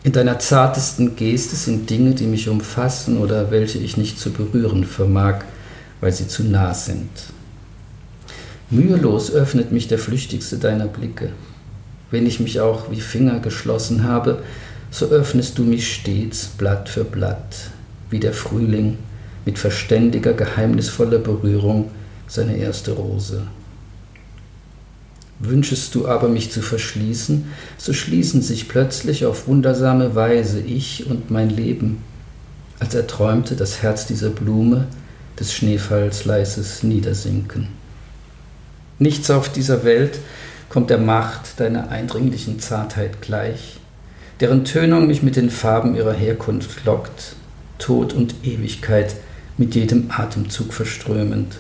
In deiner zartesten Geste sind Dinge, die mich umfassen oder welche ich nicht zu berühren vermag, weil sie zu nah sind. Mühelos öffnet mich der flüchtigste deiner Blicke. Wenn ich mich auch wie Finger geschlossen habe, so öffnest du mich stets Blatt für Blatt, wie der Frühling mit verständiger, geheimnisvoller Berührung seine erste Rose. Wünschest du aber mich zu verschließen, so schließen sich plötzlich auf wundersame Weise ich und mein Leben, als erträumte das Herz dieser Blume des Schneefalls leises Niedersinken. Nichts auf dieser Welt kommt der Macht deiner eindringlichen Zartheit gleich, deren Tönung mich mit den Farben ihrer Herkunft lockt, Tod und Ewigkeit mit jedem Atemzug verströmend.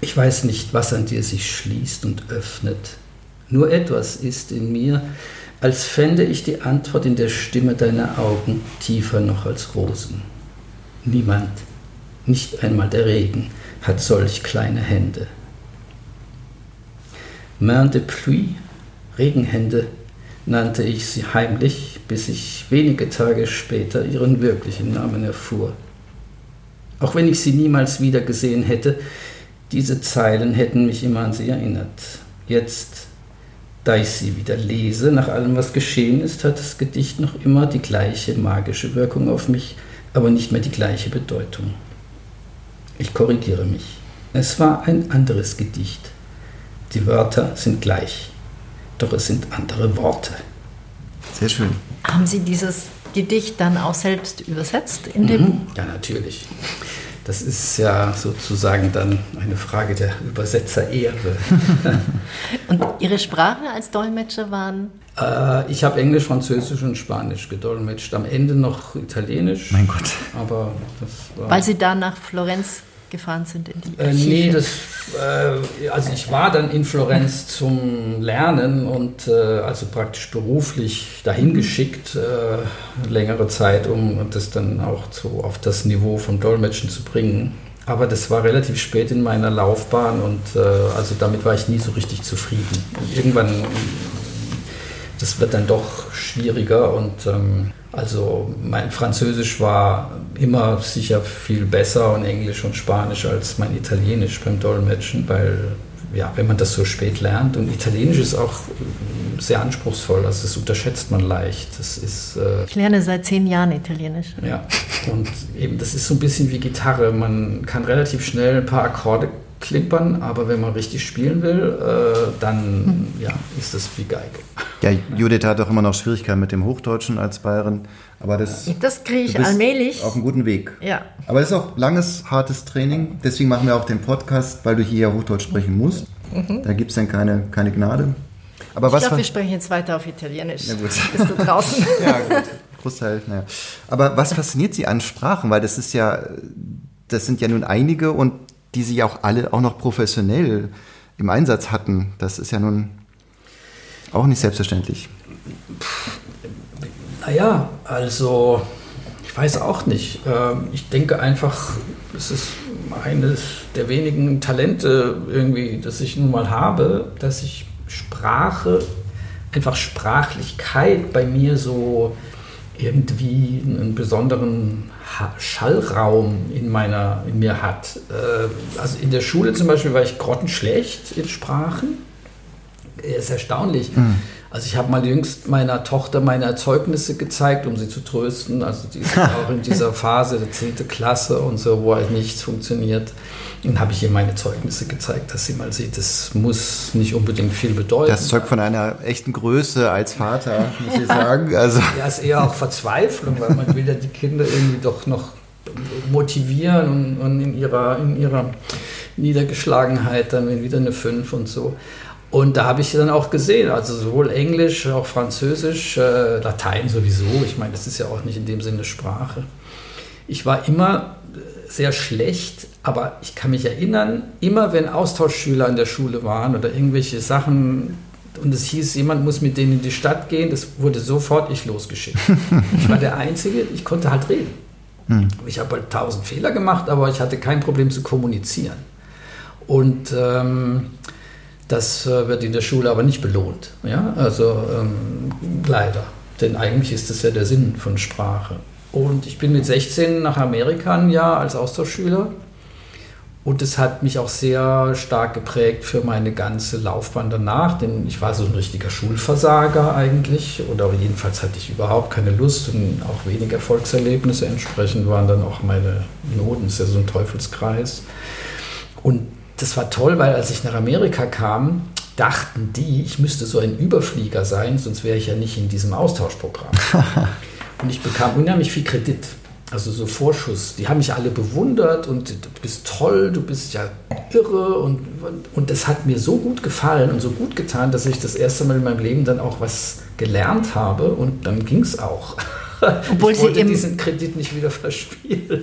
Ich weiß nicht, was an dir sich schließt und öffnet. Nur etwas ist in mir, als fände ich die Antwort in der Stimme deiner Augen tiefer noch als Rosen. Niemand, nicht einmal der Regen, hat solch kleine Hände. Main de pluie, Regenhände, nannte ich sie heimlich, bis ich wenige Tage später ihren wirklichen Namen erfuhr. Auch wenn ich sie niemals wieder gesehen hätte, diese Zeilen hätten mich immer an sie erinnert. Jetzt, da ich sie wieder lese, nach allem, was geschehen ist, hat das Gedicht noch immer die gleiche magische Wirkung auf mich, aber nicht mehr die gleiche Bedeutung. Ich korrigiere mich. Es war ein anderes Gedicht. Die Wörter sind gleich, doch es sind andere Worte. Sehr schön. Haben Sie dieses Gedicht dann auch selbst übersetzt in dem? Mhm. Ja, natürlich. Das ist ja sozusagen dann eine Frage der Übersetzerehre. und Ihre Sprachen als Dolmetscher waren? Äh, ich habe Englisch, Französisch und Spanisch gedolmetscht. Am Ende noch Italienisch. Mein Gott. Aber das war Weil Sie da nach Florenz gefahren sind in die Archive? Äh, nee, das, äh, also ich war dann in Florenz zum Lernen und äh, also praktisch beruflich dahin geschickt, äh, längere Zeit, um das dann auch so auf das Niveau vom Dolmetschen zu bringen. Aber das war relativ spät in meiner Laufbahn und äh, also damit war ich nie so richtig zufrieden. Und irgendwann, das wird dann doch schwieriger und ähm, also mein Französisch war immer sicher viel besser und Englisch und Spanisch als mein Italienisch beim Dolmetschen, weil ja, wenn man das so spät lernt und Italienisch ist auch sehr anspruchsvoll, also das unterschätzt man leicht. Das ist, äh, ich lerne seit zehn Jahren Italienisch. Ja, und eben das ist so ein bisschen wie Gitarre. Man kann relativ schnell ein paar Akkorde klimpern, aber wenn man richtig spielen will, äh, dann ja, ist das wie Geige. Ja, Judith hat auch immer noch Schwierigkeiten mit dem Hochdeutschen als Bayerin, aber das, das kriege ich allmählich. Auf einem guten Weg. Ja. Aber es ist auch langes, hartes Training. Deswegen machen wir auch den Podcast, weil du hier ja Hochdeutsch sprechen musst. Mhm. Da gibt es dann keine, keine Gnade. Aber ich glaube, wir sprechen jetzt weiter auf Italienisch. Na gut. Bist du draußen? ja, gut. Großteil, naja. Aber was fasziniert Sie an Sprachen? Weil das ist ja, das sind ja nun einige und die Sie ja auch alle auch noch professionell im Einsatz hatten. Das ist ja nun auch nicht selbstverständlich. Naja, also ich weiß auch nicht. Ähm, ich denke einfach, es ist eines der wenigen Talente irgendwie, das ich nun mal habe, dass ich Sprache, einfach Sprachlichkeit bei mir so irgendwie einen besonderen Schallraum in, meiner, in mir hat. Äh, also in der Schule zum Beispiel war ich grottenschlecht in Sprachen. Das ist erstaunlich. Mhm. Also ich habe mal jüngst meiner Tochter meine Erzeugnisse gezeigt, um sie zu trösten. Also die ist auch in dieser Phase der 10. Klasse und so, wo halt nichts funktioniert. Dann habe ich ihr meine Zeugnisse gezeigt, dass sie mal sieht, das muss nicht unbedingt viel bedeuten. Das zeugt von einer echten Größe als Vater, muss ich sagen. Also. Ja, ist eher auch Verzweiflung, weil man will ja die Kinder irgendwie doch noch motivieren und, und in, ihrer, in ihrer Niedergeschlagenheit dann wieder eine 5 und so. Und da habe ich dann auch gesehen, also sowohl Englisch, auch Französisch, äh, Latein sowieso. Ich meine, das ist ja auch nicht in dem Sinne Sprache. Ich war immer sehr schlecht, aber ich kann mich erinnern, immer wenn Austauschschüler in der Schule waren oder irgendwelche Sachen und es hieß, jemand muss mit denen in die Stadt gehen, das wurde sofort ich losgeschickt. ich war der Einzige, ich konnte halt reden. Hm. Ich habe halt tausend Fehler gemacht, aber ich hatte kein Problem zu kommunizieren. Und ähm, das äh, wird in der Schule aber nicht belohnt. Ja? Also ähm, leider. Denn eigentlich ist das ja der Sinn von Sprache. Und ich bin mit 16 nach Amerika ein Jahr als Austauschschüler. Und es hat mich auch sehr stark geprägt für meine ganze Laufbahn danach, denn ich war so ein richtiger Schulversager eigentlich oder jedenfalls hatte ich überhaupt keine Lust und auch wenig Erfolgserlebnisse. Entsprechend waren dann auch meine Noten, das ist ja so ein Teufelskreis. Und das war toll, weil als ich nach Amerika kam, dachten die, ich müsste so ein Überflieger sein, sonst wäre ich ja nicht in diesem Austauschprogramm. Und ich bekam unheimlich viel Kredit. Also so Vorschuss. Die haben mich alle bewundert und du bist toll, du bist ja irre. Und, und das hat mir so gut gefallen und so gut getan, dass ich das erste Mal in meinem Leben dann auch was gelernt habe und dann ging es auch. Obwohl ich wollte Sie diesen Kredit nicht wieder verspielen.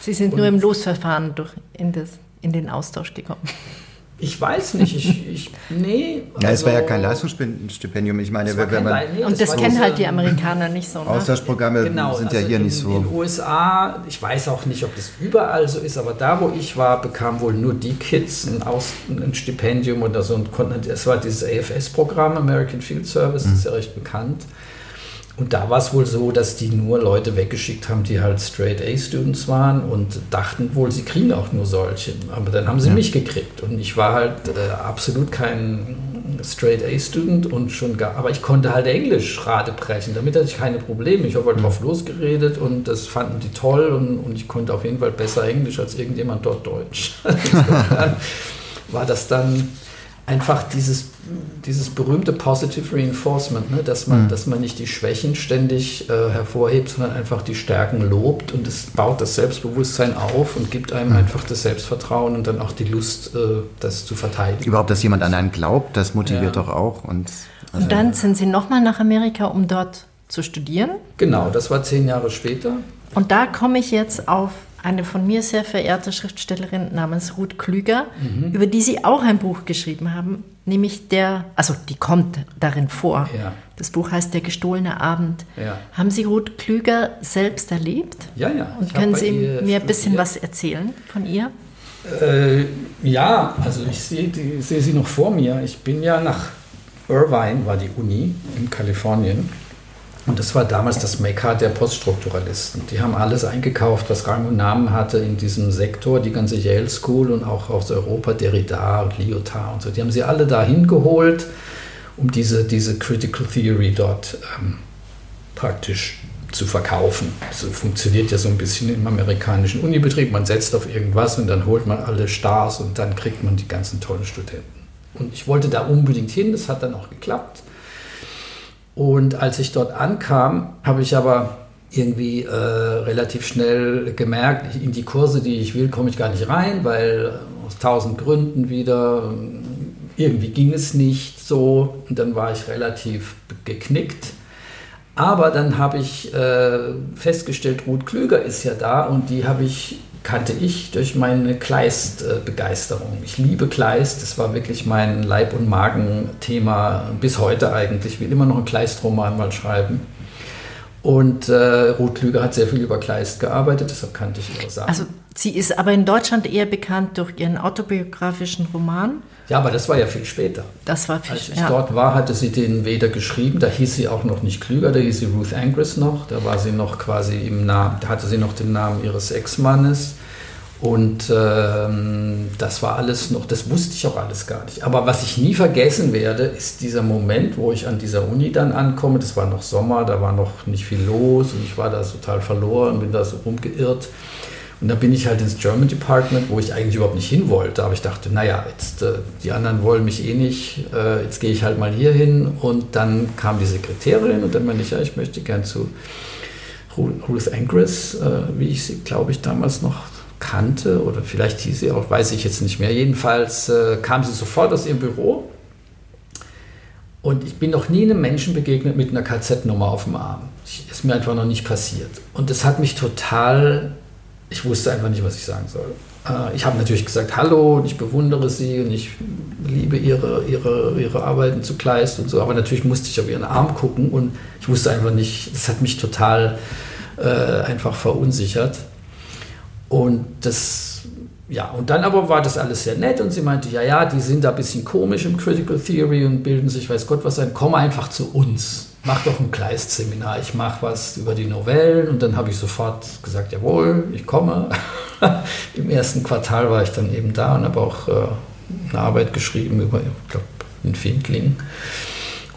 Sie sind und nur im Losverfahren durch in, das, in den Austausch gekommen. Ich weiß nicht, ich, ich nee. Ja, also, es war ja also kein Leistungsstipendium. Ich meine, wenn man nee, und das, das kennen halt die Amerikaner nicht so. Ne? Austauschprogramme genau, sind also ja hier in, nicht so. In den USA, ich weiß auch nicht, ob das überall so ist, aber da, wo ich war, bekamen wohl nur die Kids ein, Aus, ein Stipendium oder so und konnten. Es war dieses AFS-Programm, American Field Service, das ist ja recht bekannt. Und da war es wohl so, dass die nur Leute weggeschickt haben, die halt Straight A-Students waren und dachten wohl, sie kriegen auch nur solche. Aber dann haben sie ja. mich gekriegt und ich war halt äh, absolut kein Straight A-Student und schon gar, aber ich konnte halt Englisch Rade brechen. Damit hatte ich keine Probleme. Ich habe halt drauf losgeredet und das fanden die toll und, und ich konnte auf jeden Fall besser Englisch als irgendjemand dort Deutsch. war das dann einfach dieses, dieses berühmte Positive Reinforcement, ne? dass, man, mhm. dass man nicht die Schwächen ständig äh, hervorhebt, sondern einfach die Stärken lobt und es baut das Selbstbewusstsein auf und gibt einem mhm. einfach das Selbstvertrauen und dann auch die Lust, äh, das zu verteidigen. Überhaupt, dass jemand an einen glaubt, das motiviert ja. doch auch. Und, also und dann sind Sie nochmal nach Amerika, um dort zu studieren? Genau, das war zehn Jahre später. Und da komme ich jetzt auf eine von mir sehr verehrte Schriftstellerin namens Ruth Klüger, mhm. über die Sie auch ein Buch geschrieben haben, nämlich der, also die kommt darin vor. Ja. Das Buch heißt Der gestohlene Abend. Ja. Haben Sie Ruth Klüger selbst erlebt? Ja, ja. Und können Sie mir ein bisschen was erzählen von ihr? Äh, ja, also ich sehe seh sie noch vor mir. Ich bin ja nach Irvine, war die Uni in Kalifornien und das war damals das Mekka der Poststrukturalisten. Die haben alles eingekauft, was Rang und Namen hatte in diesem Sektor, die ganze Yale School und auch aus Europa, Derrida und Lyotard und so. Die haben sie alle dahin geholt, um diese, diese Critical Theory dort ähm, praktisch zu verkaufen. So funktioniert ja so ein bisschen im amerikanischen Unibetrieb. Man setzt auf irgendwas und dann holt man alle Stars und dann kriegt man die ganzen tollen Studenten. Und ich wollte da unbedingt hin, das hat dann auch geklappt. Und als ich dort ankam, habe ich aber irgendwie äh, relativ schnell gemerkt, in die Kurse, die ich will, komme ich gar nicht rein, weil aus tausend Gründen wieder irgendwie ging es nicht so. Und dann war ich relativ geknickt. Aber dann habe ich äh, festgestellt, Ruth Klüger ist ja da und die habe ich kannte ich durch meine Kleist-Begeisterung. Ich liebe Kleist, das war wirklich mein Leib- und Magen-Thema bis heute eigentlich. Ich will immer noch einen Kleist-Roman mal schreiben. Und äh, Ruth Klüger hat sehr viel über Kleist gearbeitet, deshalb kannte ich ihre Sachen. Also sie ist aber in Deutschland eher bekannt durch ihren autobiografischen Roman. Ja, aber das war ja viel später. Das war viel Als ich ja. dort war, hatte sie den weder geschrieben, da hieß sie auch noch nicht Klüger, da hieß sie Ruth Angus noch, da war sie noch quasi im Namen, da hatte sie noch den Namen ihres Ex-Mannes. Und ähm, das war alles noch, das wusste ich auch alles gar nicht. Aber was ich nie vergessen werde, ist dieser Moment, wo ich an dieser Uni dann ankomme. Das war noch Sommer, da war noch nicht viel los und ich war da total verloren, bin da so rumgeirrt. Und da bin ich halt ins German Department, wo ich eigentlich überhaupt nicht hin wollte. Aber ich dachte, naja, jetzt, äh, die anderen wollen mich eh nicht, äh, jetzt gehe ich halt mal hier hin. Und dann kam die Sekretärin und dann meinte ich, ja, ich möchte gern zu Ruth Angress, äh, wie ich sie, glaube ich, damals noch kannte oder vielleicht hieß sie auch, weiß ich jetzt nicht mehr. Jedenfalls äh, kam sie sofort aus ihrem Büro und ich bin noch nie einem Menschen begegnet mit einer KZ-Nummer auf dem Arm. Ich, ist mir einfach noch nicht passiert. Und das hat mich total, ich wusste einfach nicht, was ich sagen soll. Äh, ich habe natürlich gesagt, hallo und ich bewundere sie und ich liebe ihre, ihre, ihre Arbeiten zu Kleist und so, aber natürlich musste ich auf ihren Arm gucken und ich wusste einfach nicht, das hat mich total äh, einfach verunsichert. Und das, ja, und dann aber war das alles sehr nett und sie meinte, ja, ja, die sind da ein bisschen komisch im Critical Theory und bilden sich, weiß Gott was ein, komm einfach zu uns. Mach doch ein Kleist-Seminar, ich mache was über die Novellen und dann habe ich sofort gesagt, jawohl, ich komme. Im ersten Quartal war ich dann eben da und habe auch äh, eine Arbeit geschrieben über, ich glaube, einen Findling.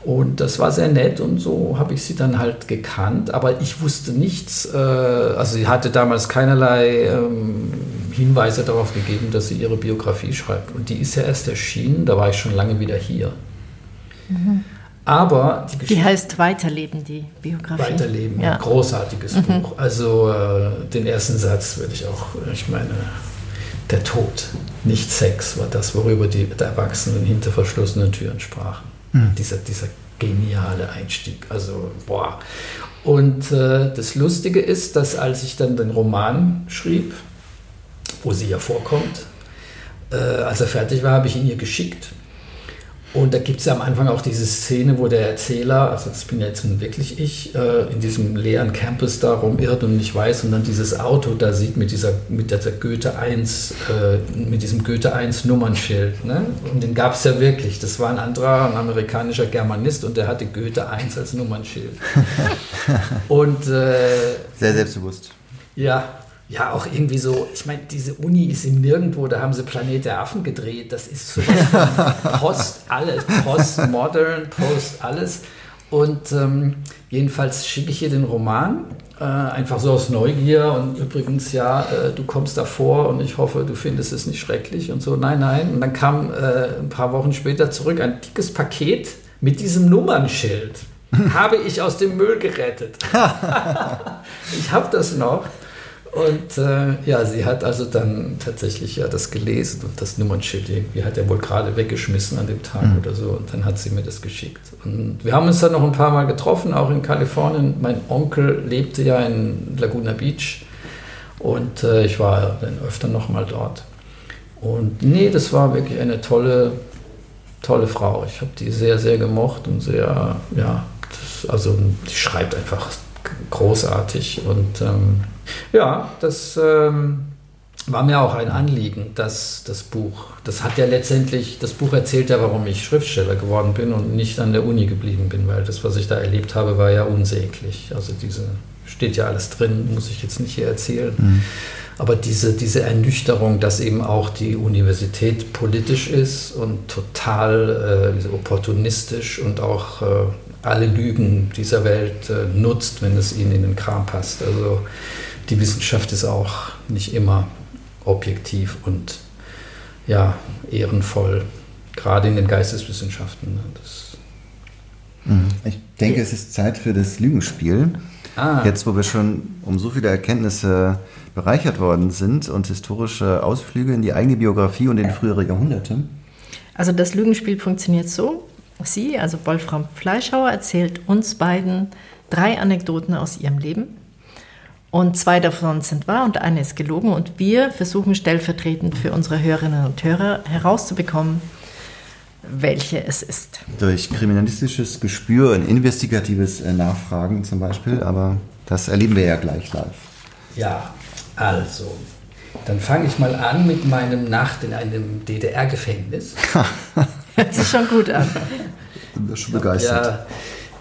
Und das war sehr nett und so habe ich sie dann halt gekannt. Aber ich wusste nichts, äh, also sie hatte damals keinerlei ähm, Hinweise darauf gegeben, dass sie ihre Biografie schreibt. Und die ist ja erst erschienen, da war ich schon lange wieder hier. Mhm. Aber die Geschichte. Die heißt Weiterleben, die Biografie. Weiterleben, ja. ein großartiges mhm. Buch. Also äh, den ersten Satz würde ich auch, ich meine, der Tod, nicht Sex, war das, worüber die Erwachsenen hinter verschlossenen Türen sprachen. Mhm. Dieser, dieser geniale Einstieg. Also, boah. Und äh, das Lustige ist, dass als ich dann den Roman schrieb, wo sie ja vorkommt, äh, als er fertig war, habe ich ihn ihr geschickt. Und da gibt es ja am Anfang auch diese Szene, wo der Erzähler, also das bin ja jetzt nun wirklich ich, äh, in diesem leeren Campus da rumirrt und nicht weiß und dann dieses Auto da sieht mit dieser, mit dieser Goethe 1, äh, mit diesem Goethe 1 Nummernschild. Ne? Und den gab es ja wirklich. Das war ein anderer, ein amerikanischer Germanist und der hatte Goethe 1 als Nummernschild. und äh, sehr selbstbewusst. Ja, ja, auch irgendwie so, ich meine, diese Uni ist im Nirgendwo, da haben sie Planet der Affen gedreht. Das ist sowas Post alles, Postmodern, Post alles. Und ähm, jedenfalls schicke ich hier den Roman, äh, einfach so aus Neugier. Und übrigens, ja, äh, du kommst davor und ich hoffe, du findest es nicht schrecklich und so. Nein, nein. Und dann kam äh, ein paar Wochen später zurück ein dickes Paket mit diesem Nummernschild. habe ich aus dem Müll gerettet. ich habe das noch. Und äh, ja, sie hat also dann tatsächlich ja das gelesen und das Nummernschild irgendwie hat er wohl gerade weggeschmissen an dem Tag mhm. oder so. Und dann hat sie mir das geschickt. Und wir haben uns dann noch ein paar Mal getroffen, auch in Kalifornien. Mein Onkel lebte ja in Laguna Beach und äh, ich war dann öfter noch mal dort. Und nee, das war wirklich eine tolle, tolle Frau. Ich habe die sehr, sehr gemocht und sehr, ja, das, also die schreibt einfach großartig und ähm, ja, das ähm, war mir auch ein Anliegen, dass das Buch, das hat ja letztendlich, das Buch erzählt ja, warum ich Schriftsteller geworden bin und nicht an der Uni geblieben bin, weil das, was ich da erlebt habe, war ja unsäglich. Also diese, steht ja alles drin, muss ich jetzt nicht hier erzählen. Mhm. Aber diese, diese Ernüchterung, dass eben auch die Universität politisch ist und total äh, opportunistisch und auch äh, alle Lügen dieser Welt äh, nutzt, wenn es ihnen in den Kram passt. Also die Wissenschaft ist auch nicht immer objektiv und ja, ehrenvoll, gerade in den Geisteswissenschaften. Ne? Das mhm. ich denke, es ist Zeit für das Lügenspiel. Ah. Jetzt, wo wir schon um so viele Erkenntnisse bereichert worden sind und historische Ausflüge in die eigene Biografie und in frühere Jahrhunderte. Also das Lügenspiel funktioniert so. Sie, also Wolfram Fleischhauer, erzählt uns beiden drei Anekdoten aus ihrem Leben. Und zwei davon sind wahr und eine ist gelogen. Und wir versuchen stellvertretend für unsere Hörerinnen und Hörer herauszubekommen, welche es ist. Durch kriminalistisches Gespür und investigatives äh, Nachfragen zum Beispiel, aber das erleben wir ja gleich live. Ja, also, dann fange ich mal an mit meinem Nacht in einem DDR-Gefängnis. Hört sich schon gut an. Bin schon begeistert. Ja,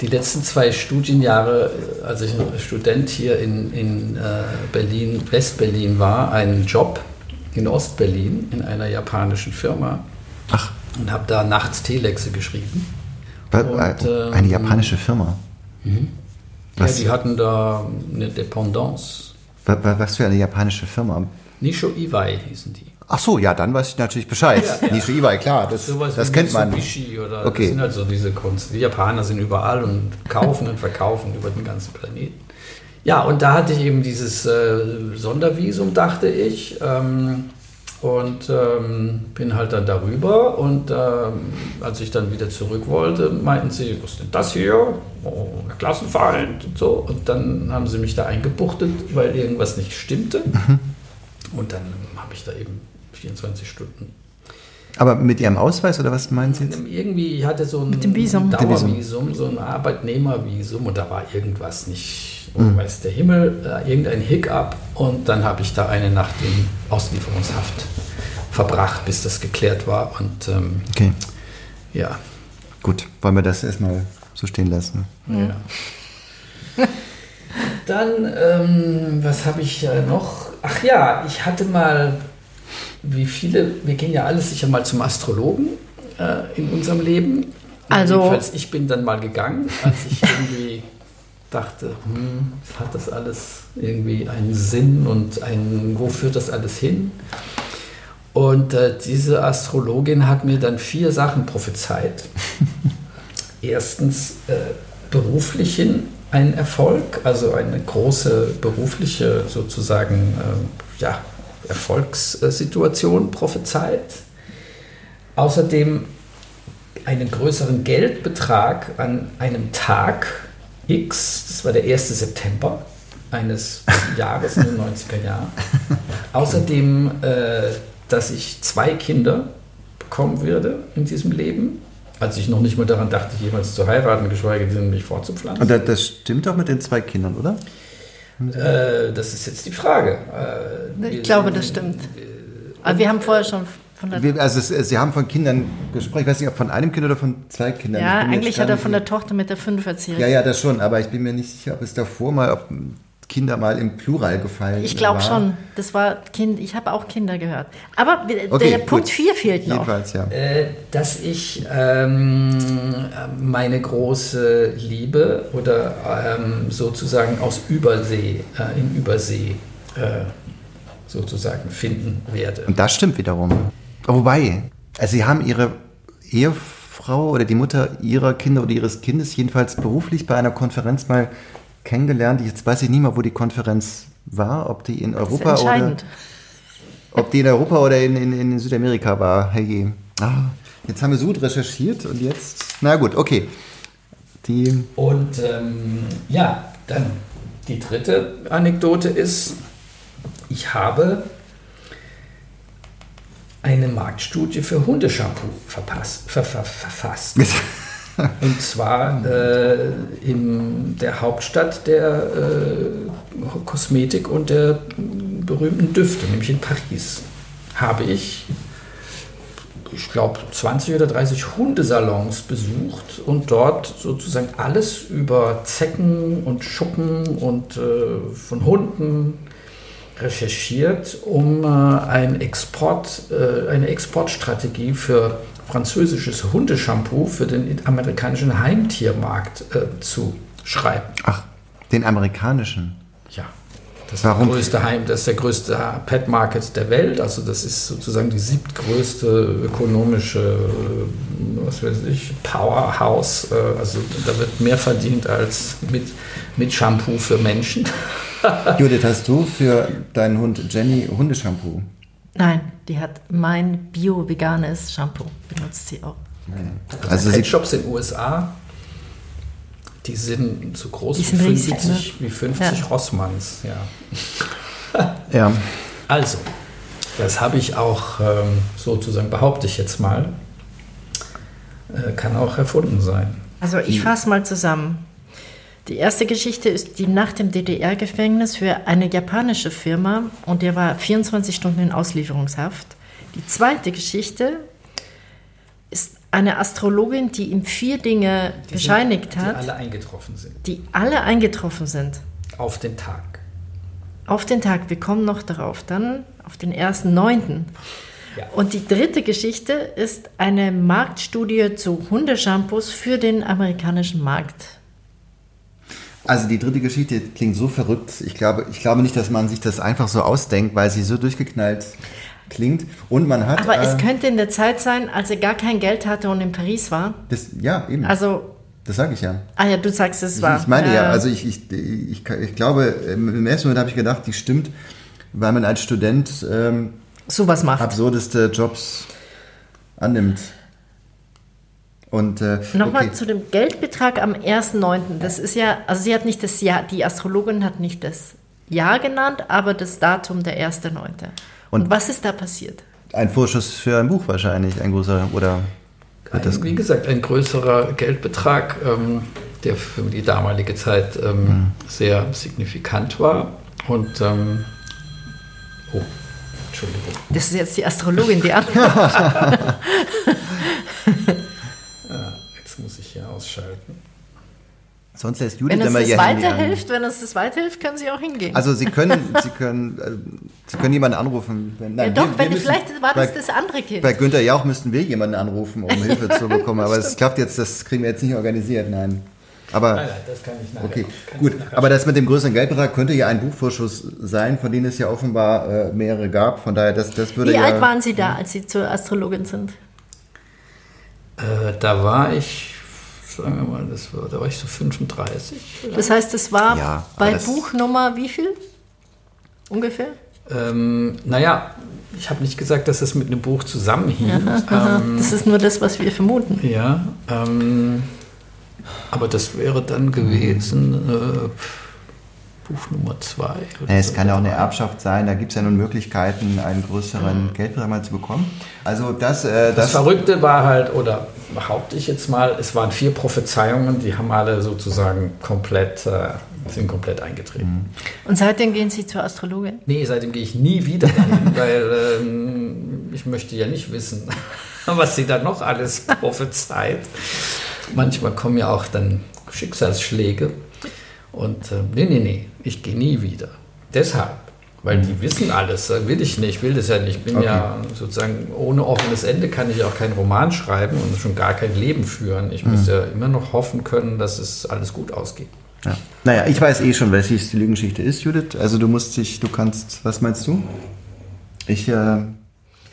die letzten zwei Studienjahre, als ich Student hier in, in äh, Berlin, West-Berlin war, einen Job in Ost-Berlin in einer japanischen Firma. Ach. Und habe da nachts Telexe geschrieben. Und, ähm, eine japanische Firma? Mhm. Ja, die hatten da eine Dependance. Was für eine japanische Firma? Nisho Iwai hießen die. Ach so, ja, dann weiß ich natürlich Bescheid. Ja, ja. Nisho Iwai, klar, das, Sowas das kennt man. Oder okay. Das sind halt so diese Kunst. Die Japaner sind überall und kaufen und verkaufen über den ganzen Planeten. Ja, und da hatte ich eben dieses äh, Sondervisum, dachte ich. Ähm, und ähm, bin halt dann darüber und ähm, als ich dann wieder zurück wollte, meinten sie, was ist denn das hier? Oh, Klassenfeind und so. Und dann haben sie mich da eingebuchtet, weil irgendwas nicht stimmte. Mhm. Und dann habe ich da eben 24 Stunden. Aber mit Ihrem Ausweis oder was meinen Sie jetzt? Irgendwie, ich hatte so ein mit dem Visum. Dauervisum, so ein Arbeitnehmervisum und da war irgendwas nicht, mhm. weiß der Himmel, äh, irgendein Hiccup und dann habe ich da eine Nacht in Auslieferungshaft verbracht, bis das geklärt war und ähm, okay. ja. Gut, wollen wir das erstmal so stehen lassen? Ja. Dann, ähm, was habe ich äh, noch? Ach ja, ich hatte mal, wie viele, wir gehen ja alles sicher mal zum Astrologen äh, in unserem Leben. Also, Jedenfalls, ich bin dann mal gegangen, als ich irgendwie dachte, hm, hat das alles irgendwie einen Sinn und einen, wo führt das alles hin? Und äh, diese Astrologin hat mir dann vier Sachen prophezeit. Erstens äh, beruflichen ein Erfolg, also eine große berufliche sozusagen äh, ja, Erfolgssituation prophezeit. Außerdem einen größeren Geldbetrag an einem Tag X, das war der 1. September eines Jahres in den 90er Jahren. Außerdem, äh, dass ich zwei Kinder bekommen würde in diesem Leben als ich noch nicht mal daran dachte, jemals zu heiraten, geschweige denn mich fortzupflanzen. Und das stimmt doch mit den zwei Kindern, oder? Äh, das ist jetzt die Frage. Äh, ich glaube, das stimmt. Aber wir haben vorher schon von der wir, also es, Sie haben von Kindern gesprochen. Ich weiß nicht, ob von einem Kind oder von zwei Kindern. Ja, eigentlich hat er von der Tochter mit der fünf erzählt. Ja, ja, das schon. Aber ich bin mir nicht sicher, ob es davor mal, ob Kinder mal im Plural gefallen Ich glaube schon. Das war Kind. Ich habe auch Kinder gehört. Aber okay, der Punkt 4 fehlt noch. Jedenfalls, ja. Äh, dass ich ähm, meine große Liebe oder ähm, sozusagen aus Übersee, äh, in Übersee äh, sozusagen finden werde. Und das stimmt wiederum. Wobei, also Sie haben Ihre Ehefrau oder die Mutter Ihrer Kinder oder Ihres Kindes jedenfalls beruflich bei einer Konferenz mal kennengelernt. Jetzt weiß ich nicht mehr, wo die Konferenz war, ob die in Europa oder ob die in Europa oder in, in, in Südamerika war. Hey, ah, jetzt haben wir so gut recherchiert und jetzt, na gut, okay. Die und ähm, ja, dann die dritte Anekdote ist, ich habe eine Marktstudie für Hundeshampoo verpasst, ver, ver, verfasst. Und zwar äh, in der Hauptstadt der äh, Kosmetik und der berühmten Düfte, nämlich in Paris, habe ich, ich glaube, 20 oder 30 Hundesalons besucht und dort sozusagen alles über Zecken und Schuppen und äh, von Hunden recherchiert, um äh, ein Export, äh, eine Exportstrategie für französisches Hundeshampoo für den amerikanischen Heimtiermarkt äh, zu schreiben. Ach, den amerikanischen. Ja. Das Warum? Ist der größte Heim, das ist der größte Pet Market der Welt. Also das ist sozusagen die siebtgrößte ökonomische, äh, was weiß ich, Powerhouse. Äh, Also da wird mehr verdient als mit, mit Shampoo für Menschen. Judith, hast du für deinen Hund Jenny Hundeshampoo? Nein, die hat mein bio-veganes Shampoo, benutzt sie auch. Also Pet sie, Shops in den USA, die sind so groß Die wie sind riesig, 50, wie 50 Ja. Rossmanns. Ja. ja. Also, das habe ich auch ähm, sozusagen, behaupte ich jetzt mal, äh, kann auch erfunden sein. Also ich fasse mal zusammen. Die erste Geschichte ist die Nacht im DDR-Gefängnis für eine japanische Firma und der war 24 Stunden in Auslieferungshaft. Die zweite Geschichte ist eine Astrologin, die ihm vier Dinge Die bescheinigt sind, hat, Die alle eingetroffen sind. die alle eingetroffen sind. Auf den Tag. Auf den Tag, wir kommen noch darauf, dann auf den ersten Neunten. Ja. Und die dritte Geschichte ist eine Marktstudie zu Hundeshampoos für den amerikanischen Markt. Also die dritte Geschichte klingt so verrückt. Ich glaube, ich glaube nicht, dass man sich das einfach so ausdenkt, weil sie so durchgeknallt klingt. Und man hat. Aber äh, es könnte in der Zeit sein, als er gar kein Geld hatte und in Paris war. das, ja, eben. Also, das sage ich ja. ah ja, du sagst, es war. ich meine ja, äh, also ich, ich, ich, ich glaube, im ersten Moment habe ich gedacht, die stimmt, weil man als Student ähm, sowas macht. absurdeste Jobs annimmt. Und äh, Nochmal okay. zu dem Geldbetrag am 1.9. Das ist ja, also sie hat nicht das Jahr, die Astrologin hat nicht das Jahr genannt, aber das Datum der 1.9. Und, Und- was ist da passiert? ein Vorschuss für ein Buch wahrscheinlich, ein großer oder wird das Ein, wie gesagt, ein größerer Geldbetrag, ähm, der für die damalige Zeit ähm, sehr signifikant war. Und, ähm, oh, Entschuldigung. Das ist jetzt die Astrologin, die antwortet. Hier ausschalten. sonst lässt Judith Wenn immer ihr Handy an. weiterhilft, wenn uns das weiterhilft, können Sie auch hingehen. Also Sie können, Sie können, äh, Sie können jemanden anrufen. Wenn, ja, nein, doch, wir- wir wenn müssen- vielleicht war das bei, das andere Kind. Bei Günther Jauch müssten wir jemanden anrufen, um Hilfe zu bekommen. Aber das klappt jetzt, das kriegen wir jetzt nicht organisiert, nein. Aber Nein, nein, das kann ich nachher. okay, kann gut. Aber das mit dem größeren Geldbetrag könnte ja ein Buchvorschuss sein, von denen es ja offenbar äh, mehrere gab. Von daher, das, das würde Wie ja. alt waren Sie da, als Sie zur Astrologin sind? Äh, da war ich, sagen wir mal, das war, da war ich so 35. Das heißt, es war Ja, bei das- Buchnummer wie viel? Ungefähr? Ähm, naja, ich habe nicht gesagt, dass es mit einem Buch zusammenhing. Aha, das ist nur das, was wir vermuten. Ja, ähm, aber das wäre dann gewesen äh, Buch Nummer zwei. es so. kann ja auch eine Erbschaft sein, da gibt es ja nun Möglichkeiten, einen größeren Geldbetrag mal zu bekommen. Also das, äh, Das das, Verrückte war halt, oder behaupte ich jetzt mal, es waren vier Prophezeiungen, die haben alle sozusagen komplett, äh, sind komplett eingetreten. Und seitdem gehen Sie zur Astrologin? Nee, seitdem gehe ich nie wieder dahin, weil ähm, ich möchte ja nicht wissen, was sie da noch alles prophezeit. Manchmal kommen ja auch dann Schicksalsschläge. Und äh, nee, nee, nee, ich gehe nie wieder. Deshalb, weil die wissen alles, will ich nicht, will das ja nicht. Ich bin Okay. ja sozusagen, ohne offenes Ende kann ich auch keinen Roman schreiben und schon gar kein Leben führen. Ich muss ja immer noch hoffen können, dass es alles gut ausgeht. ja. Naja, ich weiß eh schon, welches die Lügengeschichte ist, Judith. Also du musst dich, du kannst, was meinst du? Ich, äh,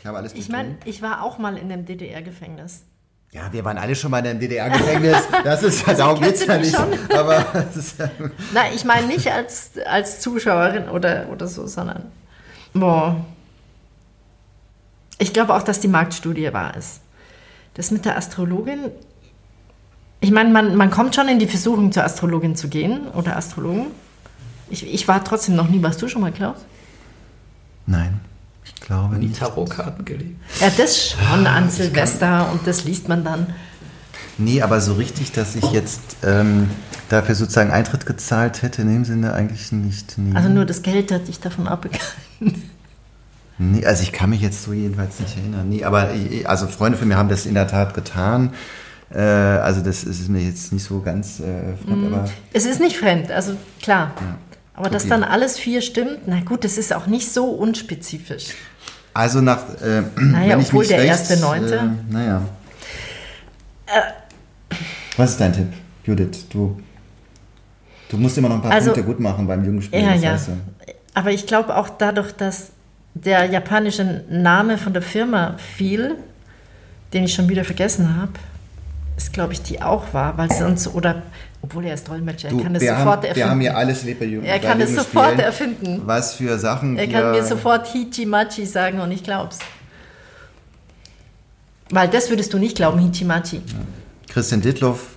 ich habe alles Ich meine, ich war auch mal in einem DDR-Gefängnis. Ja, wir waren alle schon mal in einem DDR-Gefängnis. Das ist, Also darum geht's ja nicht. mich Aber ist Nein, ich meine nicht als, als Zuschauerin oder, oder so, sondern boah. Ich glaube auch, dass die Marktstudie wahr ist. Das mit der Astrologin, ich meine, man, man kommt schon in die Versuchung, zur Astrologin zu gehen oder Astrologen. Ich, ich war trotzdem noch nie. Warst du schon mal, Klaus? nein, glaube Die. Tarotkarten gelegt. Ja, das schon an Silvester und das liest man dann. Nee, aber so richtig, dass ich jetzt ähm, dafür sozusagen Eintritt gezahlt hätte, in dem Sinne eigentlich nicht. Nee. Also nur das Geld hat dich davon abgehalten. Nee, also ich kann mich jetzt so jedenfalls nicht erinnern. Nee, aber ich- also Freunde von mir haben das in der Tat getan. Äh, also das ist mir jetzt nicht so ganz äh, fremd, aber Es ist nicht fremd, also klar. Aber dass dann alles vier stimmt, na gut, das ist auch nicht so unspezifisch. also nach äh, Naja, obwohl der recht, erste Neunte. Äh, naja, Was ist dein Tipp, Judith? Du, du musst immer noch ein paar Also- Punkte gut machen beim Jugendspiel. Ja, ja. weißt du. Aber ich glaube auch dadurch, dass der japanische Name von der Firma fiel, den ich schon wieder vergessen habe, ist, glaube ich, die auch war, weil sonst, oder, obwohl er ist Dolmetscher, er Du, kann das wir, sofort haben, wir erfinden. haben hier alles lieb bei Jugend. er kann es sofort erfinden. Was für Sachen Er wir... kann mir sofort Hichimachi sagen und ich glaub's. Weil das würdest du nicht glauben, Hichimachi. Christian Dittloff,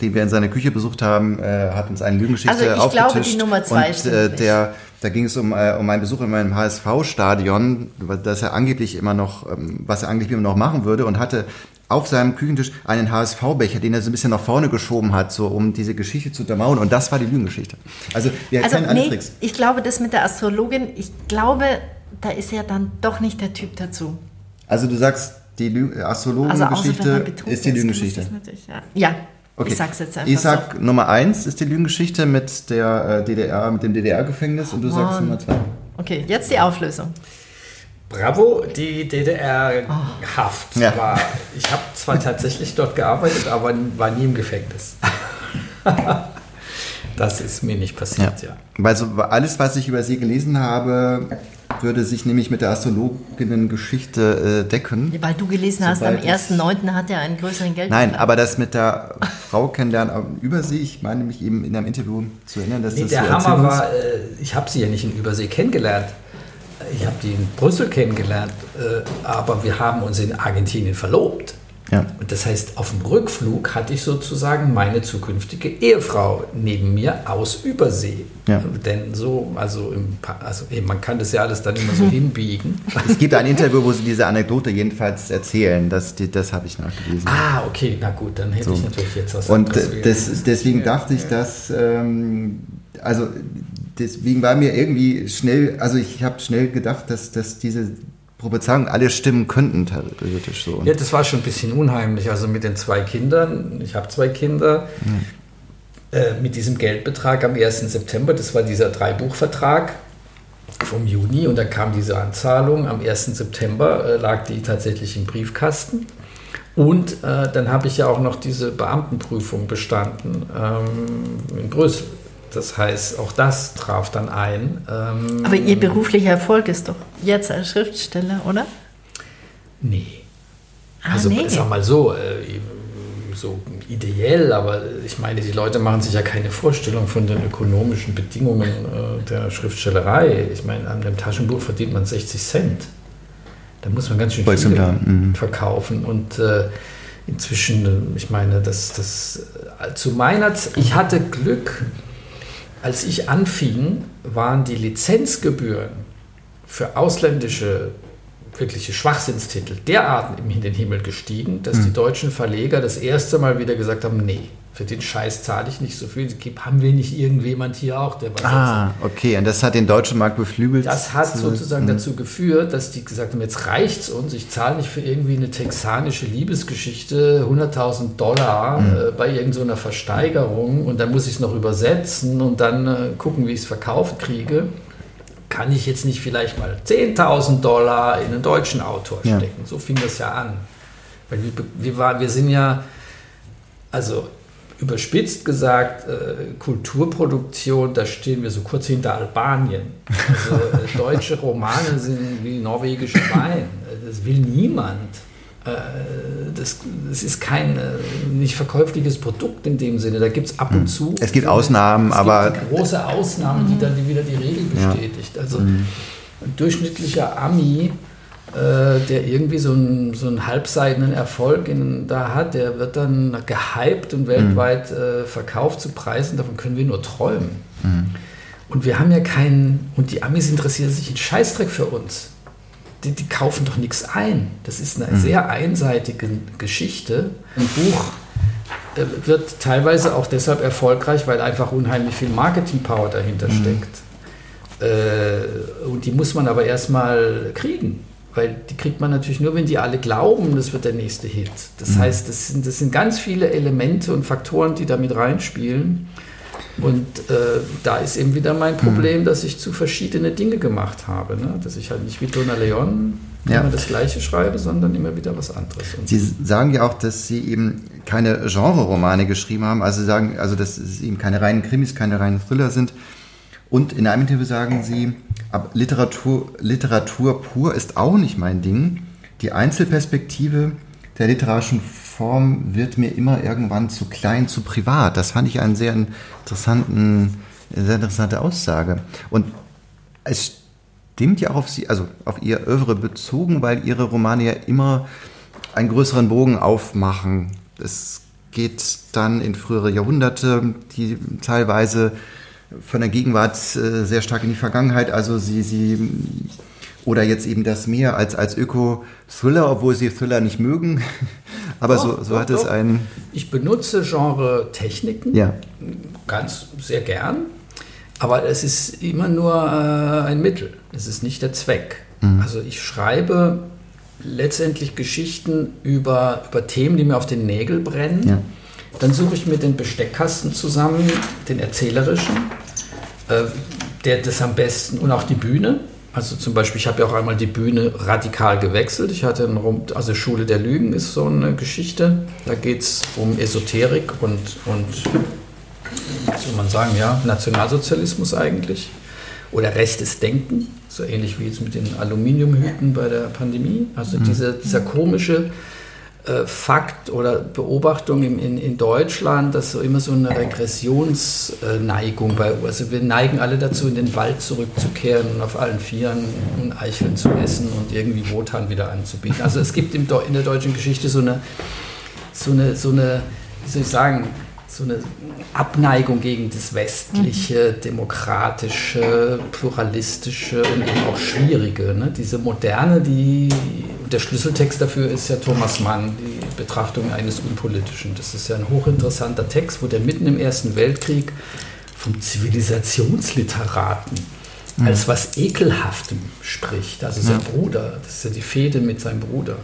den wir in seiner Küche besucht haben, äh, hat uns eine Lügengeschichte Also ich aufgetischt. glaube, die Nummer zwei und, stimmt äh, nicht. der, Da ging es um, äh, um einen Besuch in meinem HSV-Stadion, das er angeblich immer noch, ähm, was er angeblich immer noch machen würde und hatte auf seinem Küchentisch einen HSV-Becher, den er so ein bisschen nach vorne geschoben hat, so um diese Geschichte zu untermauern. Und das war die Lügengeschichte. Also wir Also kennen nee, Tricks. ich glaube, das mit der Astrologin, ich glaube, da ist er dann doch nicht der Typ dazu. Also du sagst, die Lü- Also Astrologengeschichte betrunken ist die Lügengeschichte. Ja, ja Okay. ich sag's jetzt einfach Ich sag Nummer eins ist die Lügengeschichte mit der äh, DDR, mit dem DDR-Gefängnis und du sagst Mann. Nummer zwei. so. Okay, jetzt die Auflösung. Bravo, die DDR-Haft Ja. war. Ich habe zwar tatsächlich dort gearbeitet, aber war nie im Gefängnis. das ist mir nicht passiert, ja. Weil so alles, was ich über sie gelesen habe, würde sich nämlich mit der Astrologinnen-Geschichte äh, decken. Weil du gelesen hast, am Sobald ich- 1.9. hat er einen größeren Geld. Nein, aber das mit der Frau kennenlernen über sie, ich meine mich eben in einem Interview zu erinnern, dass Nee, das der so Hammer war, äh, ich habe sie ja nicht in Übersee kennengelernt. Ich habe die in Brüssel kennengelernt, äh, aber wir haben uns in Argentinien verlobt. Ja. Und das heißt, auf dem Rückflug hatte ich sozusagen meine zukünftige Ehefrau neben mir aus Übersee. Ja. Denn so, also, im, also eben, man kann das ja alles dann immer so hinbiegen. Es gibt ein Interview, wo sie diese Anekdote jedenfalls erzählen. Das, das habe ich nachgelesen. Ah, okay, na gut, dann hätte So. ich natürlich jetzt was Und das, deswegen dachte ich, dass, ähm, also deswegen war mir irgendwie schnell, also ich habe schnell gedacht, dass, dass diese Prophezeiungen alle stimmen könnten, theoretisch so. Ja, das war schon ein bisschen unheimlich. Also mit den zwei Kindern, ich habe zwei Kinder, äh, mit diesem Geldbetrag am 1. September, das war dieser Dreibuchvertrag vom Juni und dann kam diese Anzahlung. Am 1. September äh, lag die tatsächlich im Briefkasten. Und äh, dann habe ich ja auch noch diese Beamtenprüfung bestanden ähm, in Brüssel. Das heißt, auch das traf dann ein. Ähm, Aber Ihr beruflicher Erfolg ist doch jetzt als Schriftsteller, oder? Nee. Ah, also nee. sag mal so, äh, so ideell, aber ich meine, die Leute machen sich ja keine Vorstellung von den ökonomischen Bedingungen äh, der Schriftstellerei. Ich meine, an dem Taschenbuch verdient man 60 Cent. Da muss man ganz schön viel mhm. verkaufen und äh, inzwischen, äh, ich meine, das, das äh, zu meiner Zeit, ich hatte Glück, als ich anfing, waren die Lizenzgebühren für ausländische wirkliche Schwachsinnstitel derart in den Himmel gestiegen, dass die deutschen Verleger das erste Mal wieder gesagt haben, nee, für den Scheiß zahle ich nicht so viel, haben wir nicht irgendjemand hier auch, der was ah, okay, und das hat den deutschen Markt beflügelt. das hat zu- sozusagen dazu geführt, dass die gesagt haben, jetzt reicht's uns, ich zahle nicht für irgendwie eine texanische Liebesgeschichte 100.000 Dollar äh, bei irgendeiner Versteigerung und dann muss ich es noch übersetzen und dann äh, gucken, wie ich es verkauft kriege. Kann ich jetzt nicht vielleicht mal 10.000 Dollar in einen deutschen Autor Ja. stecken? So fing das ja an. Weil wir, wir, war, wir sind ja, also überspitzt gesagt, äh, Kulturproduktion, da stehen wir so kurz hinter Albanien. Also äh, deutsche Romane sind wie norwegische Wein. Das will niemand. Äh, das, das ist kein äh, nicht verkäufliches Produkt in dem Sinne. Da gibt es ab und zu. Hm. Es gibt Ausnahmen, es aber- Gibt die große Ausnahme, die dann wieder die Regel Ja. bestätigt. Also ein durchschnittlicher Ami, äh, der irgendwie so einen, so einen halbseidenen Erfolg in, da hat, der wird dann gehypt und weltweit äh, verkauft zu Preisen, davon können wir nur träumen. Und wir haben ja keinen, und die Amis interessieren sich einen Scheißdreck für uns. Die, die kaufen doch nichts ein. Das ist eine sehr einseitige Geschichte. Ein Buch äh, wird teilweise auch deshalb erfolgreich, weil einfach unheimlich viel Marketing-Power dahinter steckt. Äh, und die muss man aber erstmal kriegen. Weil die kriegt man natürlich nur, wenn die alle glauben, das wird der nächste Hit. Das heißt, das sind, das sind ganz viele Elemente und Faktoren, die da mit reinspielen. Und äh, da ist eben wieder mein Problem, dass ich zu verschiedene Dinge gemacht habe. Ne? Dass ich halt nicht wie Donna Leon ja. immer das Gleiche schreibe, sondern immer wieder was anderes. Und Sie sagen ja auch, dass Sie eben keine Genre-Romane geschrieben haben, also sagen, also dass es eben keine reinen Krimis, keine reinen Thriller sind. Und in einem Interview sagen Sie, Literatur, Literatur pur ist auch nicht mein Ding. Die Einzelperspektive der literarischen Form wird mir immer irgendwann zu klein, zu privat. Das fand ich einen sehr interessanten, sehr interessante Aussage. Und es stimmt ja auch auf Sie, also auf Ihr Övre bezogen, weil Ihre Romane ja immer einen größeren Bogen aufmachen. Es geht dann in frühere Jahrhunderte, die teilweise von der Gegenwart äh, sehr stark in die Vergangenheit. Also Sie, Sie oder jetzt eben das Meer als, als Öko-Thriller, obwohl Sie Thriller nicht mögen. Aber doch, so, so doch, hat es einen. Ich benutze Genre-Techniken ja. ganz sehr gern. Aber es ist immer nur äh, ein Mittel. Es ist nicht der Zweck. Mhm. Also ich schreibe letztendlich Geschichten über, über Themen, die mir auf den Nägel brennen. Ja. Dann suche ich mir den Besteckkasten zusammen, den erzählerischen, äh, der das am besten und auch die Bühne. Also zum Beispiel, ich habe ja auch einmal die Bühne radikal gewechselt. Ich hatte einen, also Schule der Lügen ist so eine Geschichte. Da geht es um Esoterik und, und soll man sagen, ja, Nationalsozialismus eigentlich. Oder rechtes Denken, so ähnlich wie jetzt mit den Aluminiumhüten bei der Pandemie. Also mhm. diese, dieser komische Fakt oder Beobachtung in, in, in, Deutschland, dass so immer so eine Regressionsneigung bei uns. Also wir neigen alle dazu, in den Wald zurückzukehren und auf allen Vieren und Eicheln zu essen und irgendwie Wotan wieder anzubieten. Also es gibt in der deutschen Geschichte so eine, so eine, so eine, wie soll ich sagen, so eine Abneigung gegen das westliche, mhm. demokratische, pluralistische und eben auch schwierige. Ne? Diese moderne, die, der Schlüsseltext dafür ist ja Thomas Mann, die Betrachtung eines Unpolitischen. Das ist ja ein hochinteressanter Text, wo der mitten im Ersten Weltkrieg vom Zivilisationsliteraten mhm. als was Ekelhaftem spricht. Also sein ja. Bruder, das ist ja die Fehde mit seinem Bruder.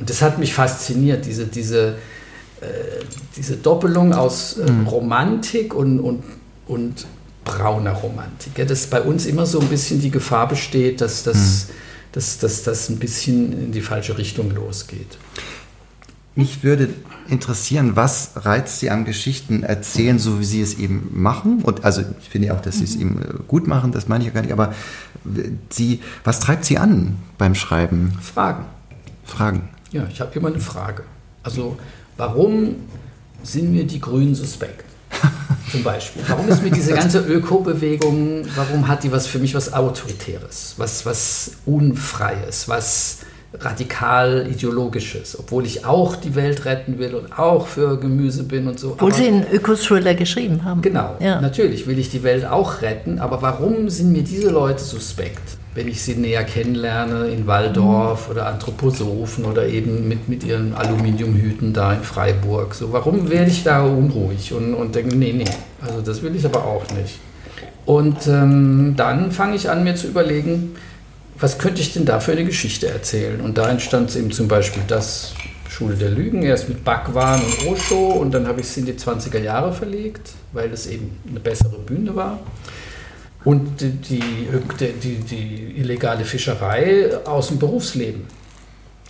Und das hat mich fasziniert, diese, diese diese Doppelung aus äh, mhm. Romantik und, und, und brauner Romantik. Ja, dass bei uns immer so ein bisschen die Gefahr besteht, dass das, mhm. dass, dass das ein bisschen in die falsche Richtung losgeht. Mich würde interessieren, was reizt Sie am Geschichten erzählen, so wie Sie es eben machen? Und also ich finde auch, dass Sie es mhm. eben äh, gut machen, das meine ich ja gar nicht, aber Sie, was treibt Sie an beim Schreiben? Fragen. Fragen. Ja, ich habe immer eine Frage. Also Warum sind mir die Grünen suspekt? Zum Beispiel. Warum ist mir diese ganze Ökobewegung, warum hat die was für mich was Autoritäres, was, was Unfreies, was radikal ideologisches, obwohl ich auch die Welt retten will und auch für Gemüse bin und so. Obwohl aber, Sie einen Öko-Thriller geschrieben haben. Genau, ja. natürlich will ich die Welt auch retten, aber warum sind mir diese Leute suspekt? Wenn ich sie näher kennenlerne in Waldorf oder Anthroposophen oder eben mit, mit ihren Aluminiumhüten da in Freiburg. So, warum werde ich da unruhig und, und denke, nee, nee, also das will ich aber auch nicht. Und ähm, dann fange ich an, mir zu überlegen, was könnte ich denn da für eine Geschichte erzählen? Und da entstand eben zum Beispiel das Schule der Lügen, erst mit Bhagwan und Osho und dann habe ich es in die 20er Jahre verlegt, weil es eben eine bessere Bühne war und die, die, die, illegale Fischerei aus dem Berufsleben.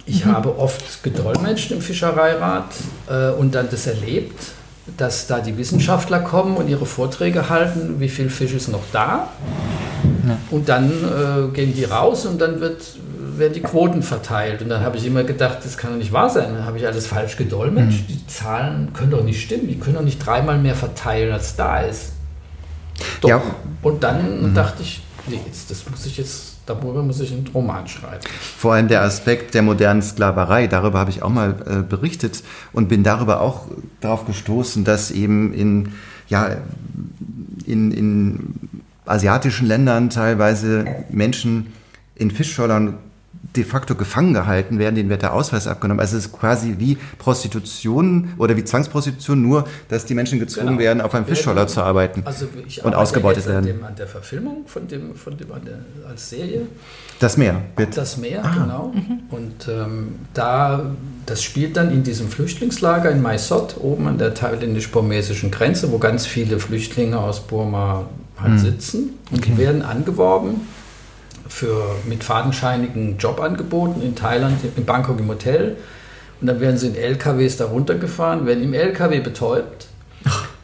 Ich mhm. habe oft gedolmetscht im Fischereirat äh, und dann das erlebt, dass da die Wissenschaftler kommen und ihre Vorträge halten, wie viel Fisch ist noch da. Ja. Und dann äh, gehen die raus und dann wird, werden die Quoten verteilt. Und dann habe ich immer gedacht, das kann doch nicht wahr sein. Dann habe ich alles falsch gedolmetscht. Mhm. Die Zahlen können doch nicht stimmen. Die können doch nicht dreimal mehr verteilen, als da ist. Doch. Ja. Und dann mhm. dachte ich, nee, jetzt, das muss ich jetzt, darüber muss ich einen Roman schreiben. Vor allem der Aspekt der modernen Sklaverei, darüber habe ich auch mal äh, berichtet und bin darüber auch darauf gestoßen, dass eben in, ja, in, in asiatischen Ländern teilweise Menschen in Fischscheuern de facto gefangen gehalten werden, denen wird der Ausweis abgenommen. Also es ist quasi wie Prostitution oder wie Zwangsprostitution, nur dass die Menschen gezwungen genau. werden, auf einem Fischscholler zu arbeiten also und ausgebeutet werden. An, dem, an der Verfilmung von dem, von dem der, als Serie. Das Meer, bitte. Das Meer, ah. genau. Mhm. Und ähm, da, das spielt dann in diesem Flüchtlingslager in Maisot, oben an der thailändisch-burmesischen Grenze, wo ganz viele Flüchtlinge aus Burma halt mhm. sitzen. Und okay. die werden angeworben für, mit fadenscheinigen Jobangeboten in Thailand, in Bangkok im Hotel. Und dann werden sie in LKWs da runtergefahren, werden im LKW betäubt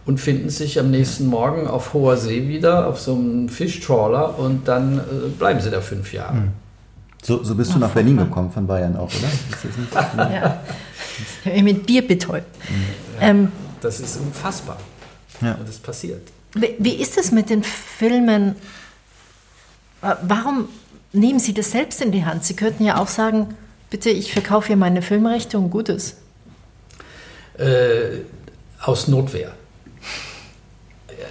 und finden sich am nächsten Morgen auf hoher See wieder, auf so einem Fischtrawler und dann äh, bleiben sie da fünf Jahre. Mhm. So, so bist du nach Berlin gekommen von Bayern auch, oder? ja. Mit Bier betäubt. Ja, ähm, das ist unfassbar. Ja. Und das passiert. Wie, wie ist es mit den Filmen? Warum nehmen Sie das selbst in die Hand? Sie könnten ja auch sagen, bitte, ich verkaufe hier meine Filmrechte und Gutes. Äh, aus Notwehr.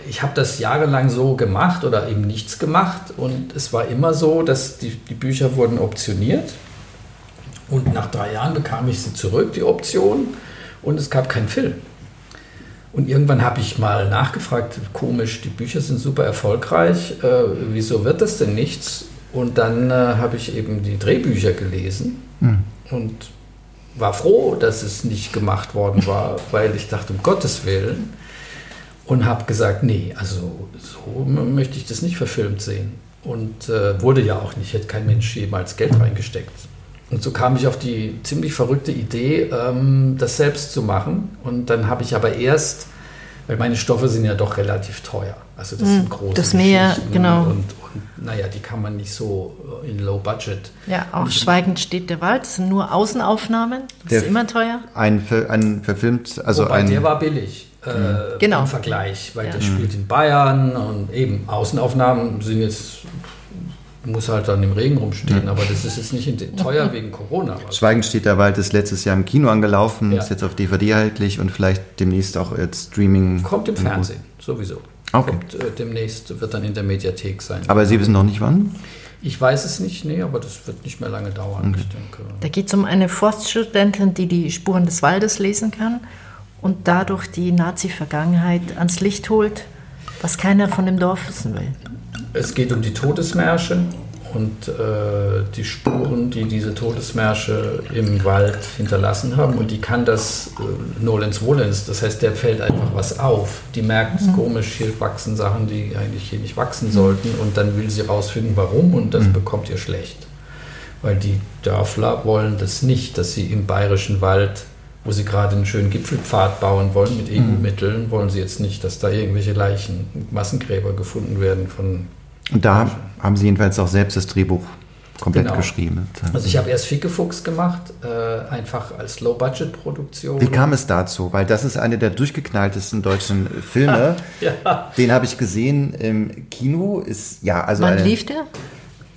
Ich habe das jahrelang so gemacht oder eben nichts gemacht und es war immer so, dass die, die Bücher wurden optioniert und nach drei Jahren bekam ich sie zurück, die Option, und es gab keinen Film. Und irgendwann habe ich mal nachgefragt, komisch, die Bücher sind super erfolgreich, äh, wieso wird das denn nichts? Und dann äh, habe ich eben die Drehbücher gelesen mhm. und war froh, dass es nicht gemacht worden war, weil ich dachte, um Gottes Willen. Und habe gesagt, nee, also so möchte ich das nicht verfilmt sehen. Und äh, wurde ja auch nicht, hätte kein Mensch jemals Geld reingesteckt. Und so kam ich auf die ziemlich verrückte Idee, ähm, das selbst zu machen. Und dann habe ich aber erst, weil meine Stoffe sind ja doch relativ teuer. Also das hm, sind große Das Meer, genau. Und, naja, die kann man nicht so in Low Budget. Ja, auch und, Schweigend steht der Wald. Das sind nur Außenaufnahmen. Das ist immer teuer. Ein, ein verfilmt, also Wobei, ein... der war billig. Äh, genau. Im Vergleich, weil ja. der spielt in Bayern und eben Außenaufnahmen sind jetzt muss halt dann im Regen rumstehen, ja. aber das ist jetzt nicht teuer wegen Corona. Schweigend steht der Wald ist letztes Jahr im Kino angelaufen, ja. ist jetzt auf DVD erhältlich und vielleicht demnächst auch jetzt Streaming. Kommt im Fernsehen, sowieso. Okay. Kommt, äh, demnächst wird dann in der Mediathek sein. Aber Sie wissen noch nicht wann? Ich weiß es nicht, nee, aber das wird nicht mehr lange dauern, okay. ich denke. Da geht es um eine Forststudentin, die die Spuren des Waldes lesen kann und dadurch die Nazi-Vergangenheit ans Licht holt, was keiner von dem Dorf wissen will. Es geht um die Todesmärsche und äh, die Spuren, die diese Todesmärsche im Wald hinterlassen haben. Und die kann das äh, Nolens Wohlens, das heißt, der fällt einfach was auf. Die merkt, es mhm. komisch, hier wachsen Sachen, die eigentlich hier nicht wachsen sollten. Und dann will sie rausfinden, warum, und das mhm. bekommt ihr schlecht. Weil die Dörfler wollen das nicht, dass sie im bayerischen Wald wo sie gerade einen schönen Gipfelpfad bauen wollen mit mhm. EU-Mitteln, wollen sie jetzt nicht, dass da irgendwelche Leichen, Massengräber gefunden werden von und da haben Sie jedenfalls auch selbst das Drehbuch komplett genau. geschrieben. Also ich habe erst Fickefuchs gemacht, äh, einfach als Low-Budget-Produktion. Wie kam es dazu? Weil das ist eine der durchgeknalltesten deutschen Filme. ja. Den habe ich gesehen im Kino. Ist, ja, also Wann eine, lief der?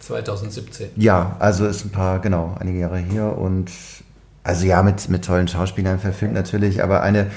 2017. Ja, also ist ein paar, genau, einige Jahre her und also ja, mit, mit tollen Schauspielern verfilmt natürlich, aber eine,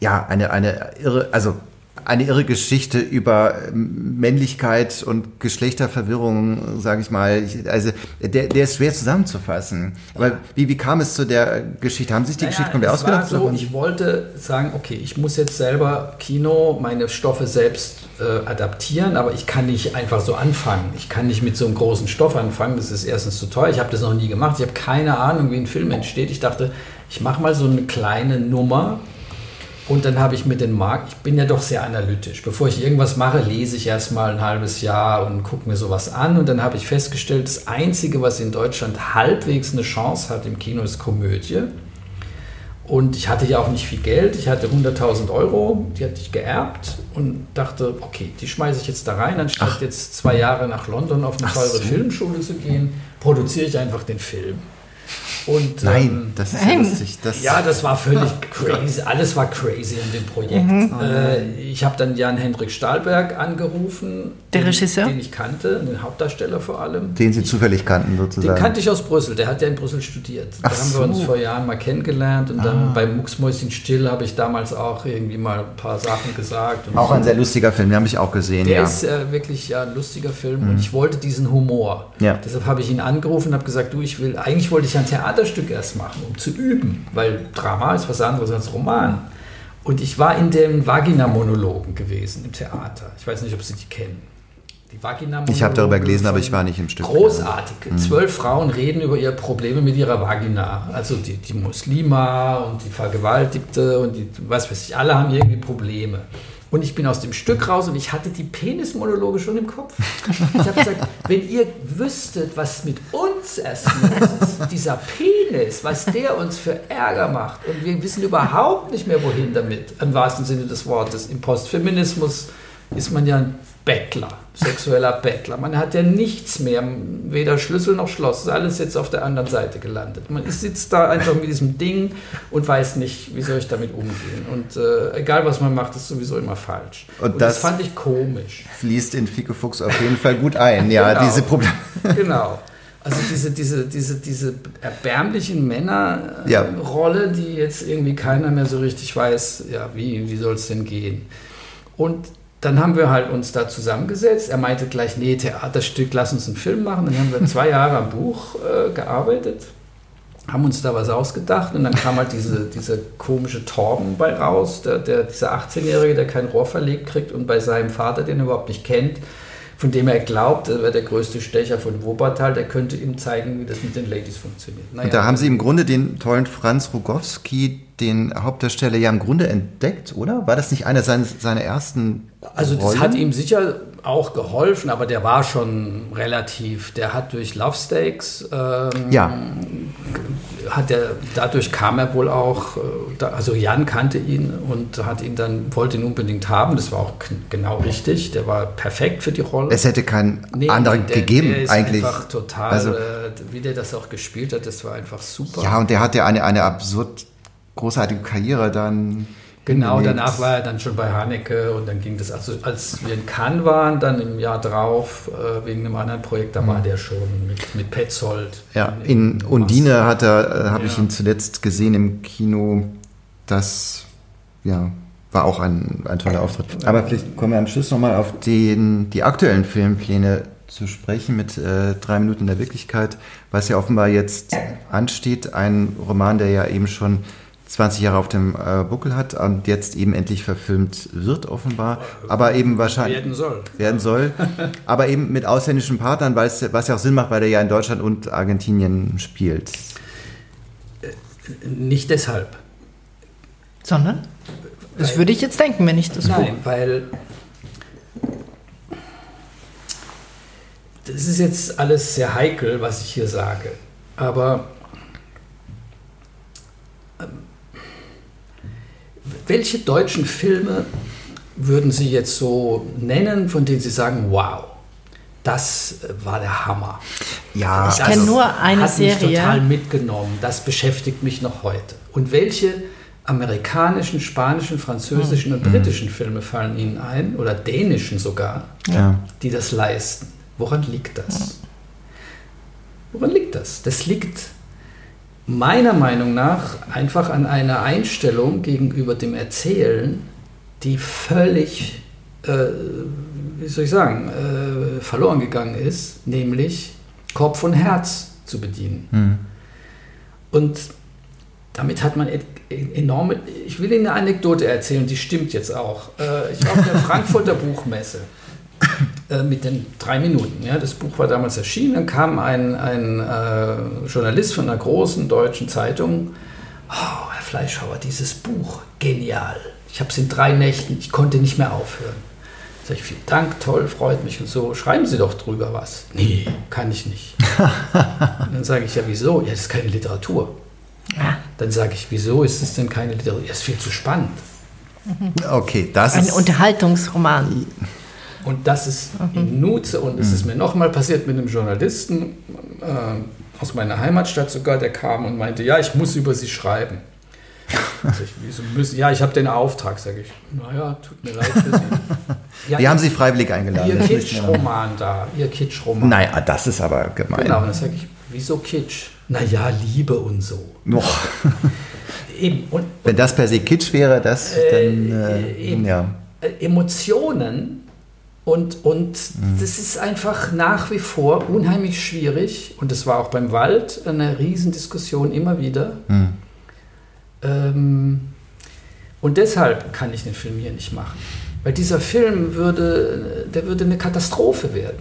ja, eine, eine irre, also eine irre Geschichte über Männlichkeit und Geschlechterverwirrung, sage ich mal. Also der, der ist schwer zusammenzufassen. Aber wie, wie kam es zu der Geschichte? Haben Sie sich die naja, Geschichte komplett ausgedacht? So, ich wollte sagen, okay, ich muss jetzt selber Kino, meine Stoffe selbst äh, adaptieren, aber ich kann nicht einfach so anfangen. Ich kann nicht mit so einem großen Stoff anfangen. Das ist erstens zu teuer. Ich habe das noch nie gemacht. Ich habe keine Ahnung, wie ein Film entsteht. Ich dachte, ich mache mal so eine kleine Nummer und dann habe ich mit den Markt, ich bin ja doch sehr analytisch. Bevor ich irgendwas mache, lese ich erstmal ein halbes Jahr und gucke mir sowas an. Und dann habe ich festgestellt, das Einzige, was in Deutschland halbwegs eine Chance hat im Kino, ist Komödie. Und ich hatte ja auch nicht viel Geld. Ich hatte 100.000 Euro, die hatte ich geerbt und dachte, okay, die schmeiße ich jetzt da rein, anstatt Ach. jetzt zwei Jahre nach London auf eine teure so. Filmschule zu gehen, produziere ich einfach den Film. Und, Nein, ähm, das ist ja lustig. Das ja, das war völlig crazy. Alles war crazy in dem Projekt. Mhm. Äh, ich habe dann Jan-Hendrik Stahlberg angerufen, der den, Regisseur, den ich kannte, den Hauptdarsteller vor allem. Den Sie ich, zufällig kannten sozusagen. Den kannte ich aus Brüssel. Der hat ja in Brüssel studiert. Ach da haben so. wir uns vor Jahren mal kennengelernt und ah. dann bei Mucksmäuschen Still habe ich damals auch irgendwie mal ein paar Sachen gesagt. auch so. ein sehr lustiger Film, den habe ich auch gesehen. Der ja. ist äh, wirklich ja, ein lustiger Film mhm. und ich wollte diesen Humor. Ja. Deshalb habe ich ihn angerufen und habe gesagt, du, ich will, eigentlich wollte ich ein Theaterstück erst machen um zu üben, weil Drama ist was anderes als Roman. Und ich war in den Vagina-Monologen gewesen im Theater. Ich weiß nicht, ob Sie die kennen. Die vagina Ich habe darüber gelesen, aber ich war nicht im Stück. Großartig. Mhm. Zwölf Frauen reden über ihre Probleme mit ihrer Vagina. Also die, die Muslima und die Vergewaltigte und die, was weiß ich, alle haben irgendwie Probleme. Und ich bin aus dem Stück raus und ich hatte die Penismonologe schon im Kopf. Ich habe gesagt, wenn ihr wüsstet, was mit uns erst ist, dieser Penis, was der uns für Ärger macht. Und wir wissen überhaupt nicht mehr, wohin damit, im wahrsten Sinne des Wortes. Im Postfeminismus ist man ja ein Bettler, sexueller Bettler. Man hat ja nichts mehr, weder Schlüssel noch Schloss. Ist alles jetzt auf der anderen Seite gelandet. Man sitzt da einfach mit diesem Ding und weiß nicht, wie soll ich damit umgehen. Und äh, egal was man macht, ist sowieso immer falsch. Und, und das, das, fand ich komisch. Fließt in Fieke Fuchs auf jeden Fall gut ein, ja, genau. diese Probleme. Genau. Also diese, diese, diese, diese erbärmlichen Männerrolle, ja. die jetzt irgendwie keiner mehr so richtig weiß, ja, wie, wie soll es denn gehen. Und dann haben wir halt uns da zusammengesetzt. Er meinte gleich, nee, Theaterstück, lass uns einen Film machen. Dann haben wir zwei Jahre am Buch äh, gearbeitet, haben uns da was ausgedacht und dann kam halt diese, diese komische Torben bei raus, der, der, dieser 18-Jährige, der kein Rohr verlegt kriegt und bei seinem Vater, den er überhaupt nicht kennt, von dem er glaubt, er wäre der größte Stecher von Wuppertal, der könnte ihm zeigen, wie das mit den Ladies funktioniert. Naja, und da haben Sie im Grunde den tollen Franz Rogowski, den Hauptdarsteller, ja im Grunde entdeckt, oder? War das nicht einer seiner, seiner ersten Also das Rollen? hat ihm sicher auch geholfen, aber der war schon relativ, der hat durch Love Stakes, ähm, ja. hat der, dadurch kam er wohl auch, äh, also Jan kannte ihn und hat ihn dann, wollte ihn unbedingt haben, das war auch genau richtig, der war perfekt für die Rolle. Es hätte keinen nee, anderen der, gegeben der ist eigentlich. einfach total, also, äh, wie der das auch gespielt hat, das war einfach super. Ja, und der hat ja eine, eine absurd großartige Karriere dann Genau, danach war er dann schon bei Haneke und dann ging das, also als wir in Cannes waren, dann im Jahr drauf, äh, wegen einem anderen Projekt, da war mhm. der schon mit, mit Petzold. Ja, in, in Undine hat er, äh, habe ja. ich ihn zuletzt gesehen im Kino. Das, ja, war auch ein, ein toller Auftritt. Aber vielleicht kommen wir am Schluss nochmal auf den, die aktuellen Filmpläne zu sprechen mit äh, drei Minuten der Wirklichkeit, was ja offenbar jetzt ansteht. Ein Roman, der ja eben schon 20 Jahre auf dem äh, Buckel hat und jetzt eben endlich verfilmt wird, offenbar. Aber eben wahrscheinlich. Werden soll. Werden soll. aber eben mit ausländischen Partnern, was ja auch Sinn macht, weil er ja in Deutschland und Argentinien spielt. Äh, nicht deshalb. Sondern? Das würde ich jetzt denken, wenn ich das Nein, Buch. weil. Das ist jetzt alles sehr heikel, was ich hier sage. Aber Welche deutschen Filme würden Sie jetzt so nennen, von denen Sie sagen, wow, das war der Hammer. Ja, ich kenne nur eine hat Serie. Mich total mitgenommen. Das beschäftigt mich noch heute. Und welche amerikanischen, spanischen, französischen und hm. britischen Filme fallen Ihnen ein oder dänischen sogar, ja. die das leisten? Woran liegt das? Woran liegt das? Das liegt meiner Meinung nach einfach an einer Einstellung gegenüber dem Erzählen, die völlig, äh, wie soll ich sagen, äh, verloren gegangen ist, nämlich Kopf und Herz zu bedienen. Mhm. Und damit hat man enorme, ich will Ihnen eine Anekdote erzählen, die stimmt jetzt auch. Äh, ich war auf der Frankfurter Buchmesse äh, mit den drei Minuten. Ja, das Buch war damals erschienen. Dann kam ein, ein äh, Journalist von einer großen deutschen Zeitung. Oh, Herr Fleischhauer, dieses Buch, genial. Ich habe es in drei Nächten, ich konnte nicht mehr aufhören. Sag ich, vielen Dank, toll, freut mich und so. Schreiben Sie doch drüber was. Nee, kann ich nicht. dann sage ich, ja, wieso? Ja, das ist keine Literatur. Dann sage ich, wieso ist es denn keine Literatur? Ja, ist viel zu spannend. Okay, das Ein ist. Ein Unterhaltungsroman. Und das ist mhm. in Nutze und es mhm. ist mir nochmal passiert mit einem Journalisten äh, aus meiner Heimatstadt sogar, der kam und meinte, ja, ich muss über Sie schreiben. ich, wieso müssen, ja, ich habe den Auftrag, sage ich. Naja, tut mir leid für Sie. Ja, Die haben Sie freiwillig eingeladen. Ihr Kitsch-Roman da, Ihr Kitsch-Roman. Naja, das ist aber gemein. Genau, und dann sage ich, wieso Kitsch? Naja, Liebe und so. Boah. Eben. Und, Wenn das per se Kitsch wäre, das äh, dann, äh, ja. Äh, Emotionen und, und mhm. das ist einfach nach wie vor unheimlich schwierig. Und das war auch beim Wald eine Riesendiskussion immer wieder. Mhm. Ähm, und deshalb kann ich den Film hier nicht machen. Weil dieser Film würde, der würde eine Katastrophe werden.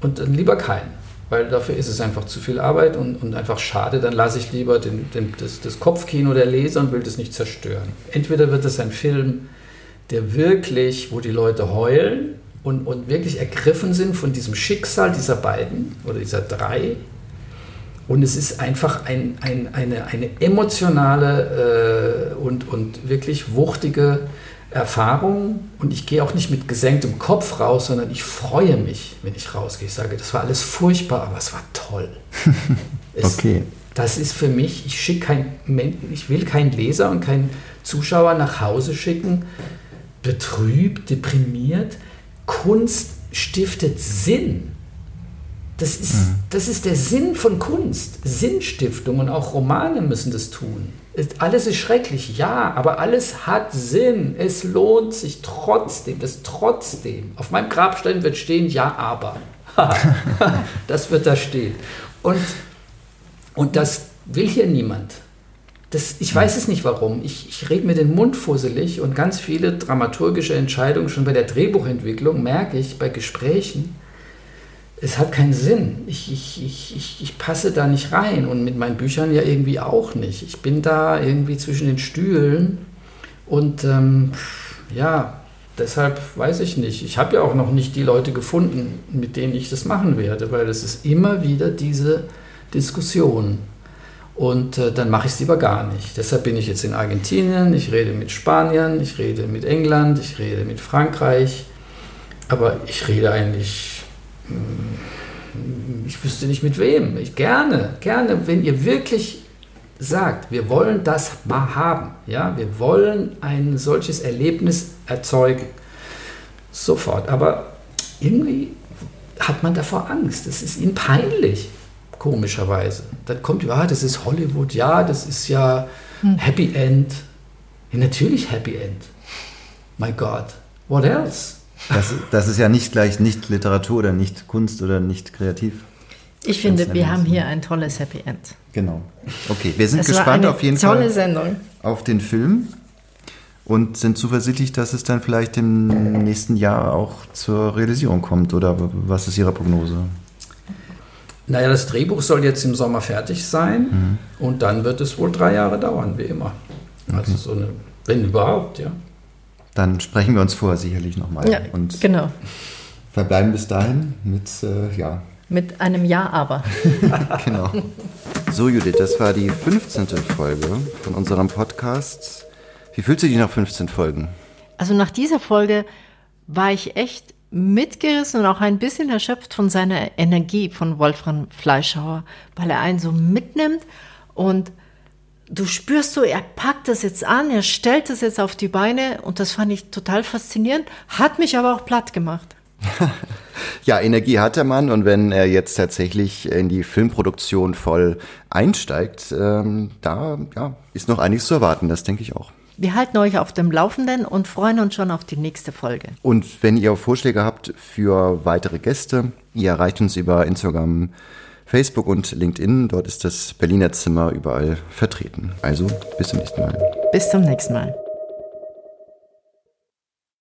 Und dann lieber keinen. Weil dafür ist es einfach zu viel Arbeit und, und einfach schade. Dann lasse ich lieber den, den, das, das Kopfkino der Leser und will das nicht zerstören. Entweder wird es ein Film, der wirklich, wo die Leute heulen und, und wirklich ergriffen sind von diesem Schicksal dieser beiden oder dieser drei. Und es ist einfach ein, ein, eine, eine emotionale äh, und, und wirklich wuchtige Erfahrung. Und ich gehe auch nicht mit gesenktem Kopf raus, sondern ich freue mich, wenn ich rausgehe. Ich sage, das war alles furchtbar, aber es war toll. okay. das ist für mich, ich schicke kein, ich will keinen Leser und keinen Zuschauer nach Hause schicken, betrübt, deprimiert. Kunst stiftet Sinn. Das ist, mhm. das ist der Sinn von Kunst. Sinnstiftung und auch Romane müssen das tun. Alles ist schrecklich, ja, aber alles hat Sinn. Es lohnt sich trotzdem, das trotzdem. Auf meinem Grabstein wird stehen, ja, aber. das wird da stehen. Und, und das will hier niemand. Das, ich weiß es nicht warum. Ich, ich rede mir den Mund fusselig und ganz viele dramaturgische Entscheidungen schon bei der Drehbuchentwicklung merke ich bei Gesprächen, es hat keinen Sinn. Ich, ich, ich, ich, ich passe da nicht rein und mit meinen Büchern ja irgendwie auch nicht. Ich bin da irgendwie zwischen den Stühlen und ähm, ja, deshalb weiß ich nicht. Ich habe ja auch noch nicht die Leute gefunden, mit denen ich das machen werde, weil es ist immer wieder diese Diskussion. Und äh, dann mache ich es lieber gar nicht. Deshalb bin ich jetzt in Argentinien, ich rede mit Spaniern, ich rede mit England, ich rede mit Frankreich, aber ich rede eigentlich, hm, ich wüsste nicht mit wem. Ich gerne, gerne, wenn ihr wirklich sagt, wir wollen das mal haben, ja, wir wollen ein solches Erlebnis erzeugen, sofort. Aber irgendwie hat man davor Angst. Es ist ihnen peinlich komischerweise. Dann kommt, ja, das ist Hollywood, ja, das ist ja hm. Happy End. Ja, natürlich Happy End. My God, what else? Das, das ist ja nicht gleich nicht Literatur oder nicht Kunst oder nicht kreativ. Ich finde, wir haben hier ein tolles Happy End. Genau. Okay, wir sind es gespannt auf jeden tolle Fall Sendung. auf den Film und sind zuversichtlich, dass es dann vielleicht im nächsten Jahr auch zur Realisierung kommt. Oder was ist Ihre Prognose? Naja, das Drehbuch soll jetzt im Sommer fertig sein mhm. und dann wird es wohl drei Jahre dauern, wie immer. Also okay. Also so eine, wenn überhaupt, ja. Dann sprechen wir uns vorher sicherlich nochmal. Ja, und genau. Verbleiben bis dahin mit, äh, ja. Mit einem Ja, aber. genau. So, Judith, das war die 15. Folge von unserem Podcast. Wie fühlt sich die nach 15 Folgen? Also nach dieser Folge war ich echt mitgerissen und auch ein bisschen erschöpft von seiner Energie von Wolfram Fleischhauer, weil er einen so mitnimmt und du spürst so, er packt das jetzt an, er stellt das jetzt auf die Beine und das fand ich total faszinierend, hat mich aber auch platt gemacht. ja, Energie hat der Mann und wenn er jetzt tatsächlich in die Filmproduktion voll einsteigt, ähm, da ja, ist noch einiges zu erwarten, das denke ich auch. Wir halten euch auf dem Laufenden und freuen uns schon auf die nächste Folge. Und wenn ihr Vorschläge habt für weitere Gäste, ihr erreicht uns über Instagram, Facebook und LinkedIn. Dort ist das Berliner Zimmer überall vertreten. Also bis zum nächsten Mal. Bis zum nächsten Mal.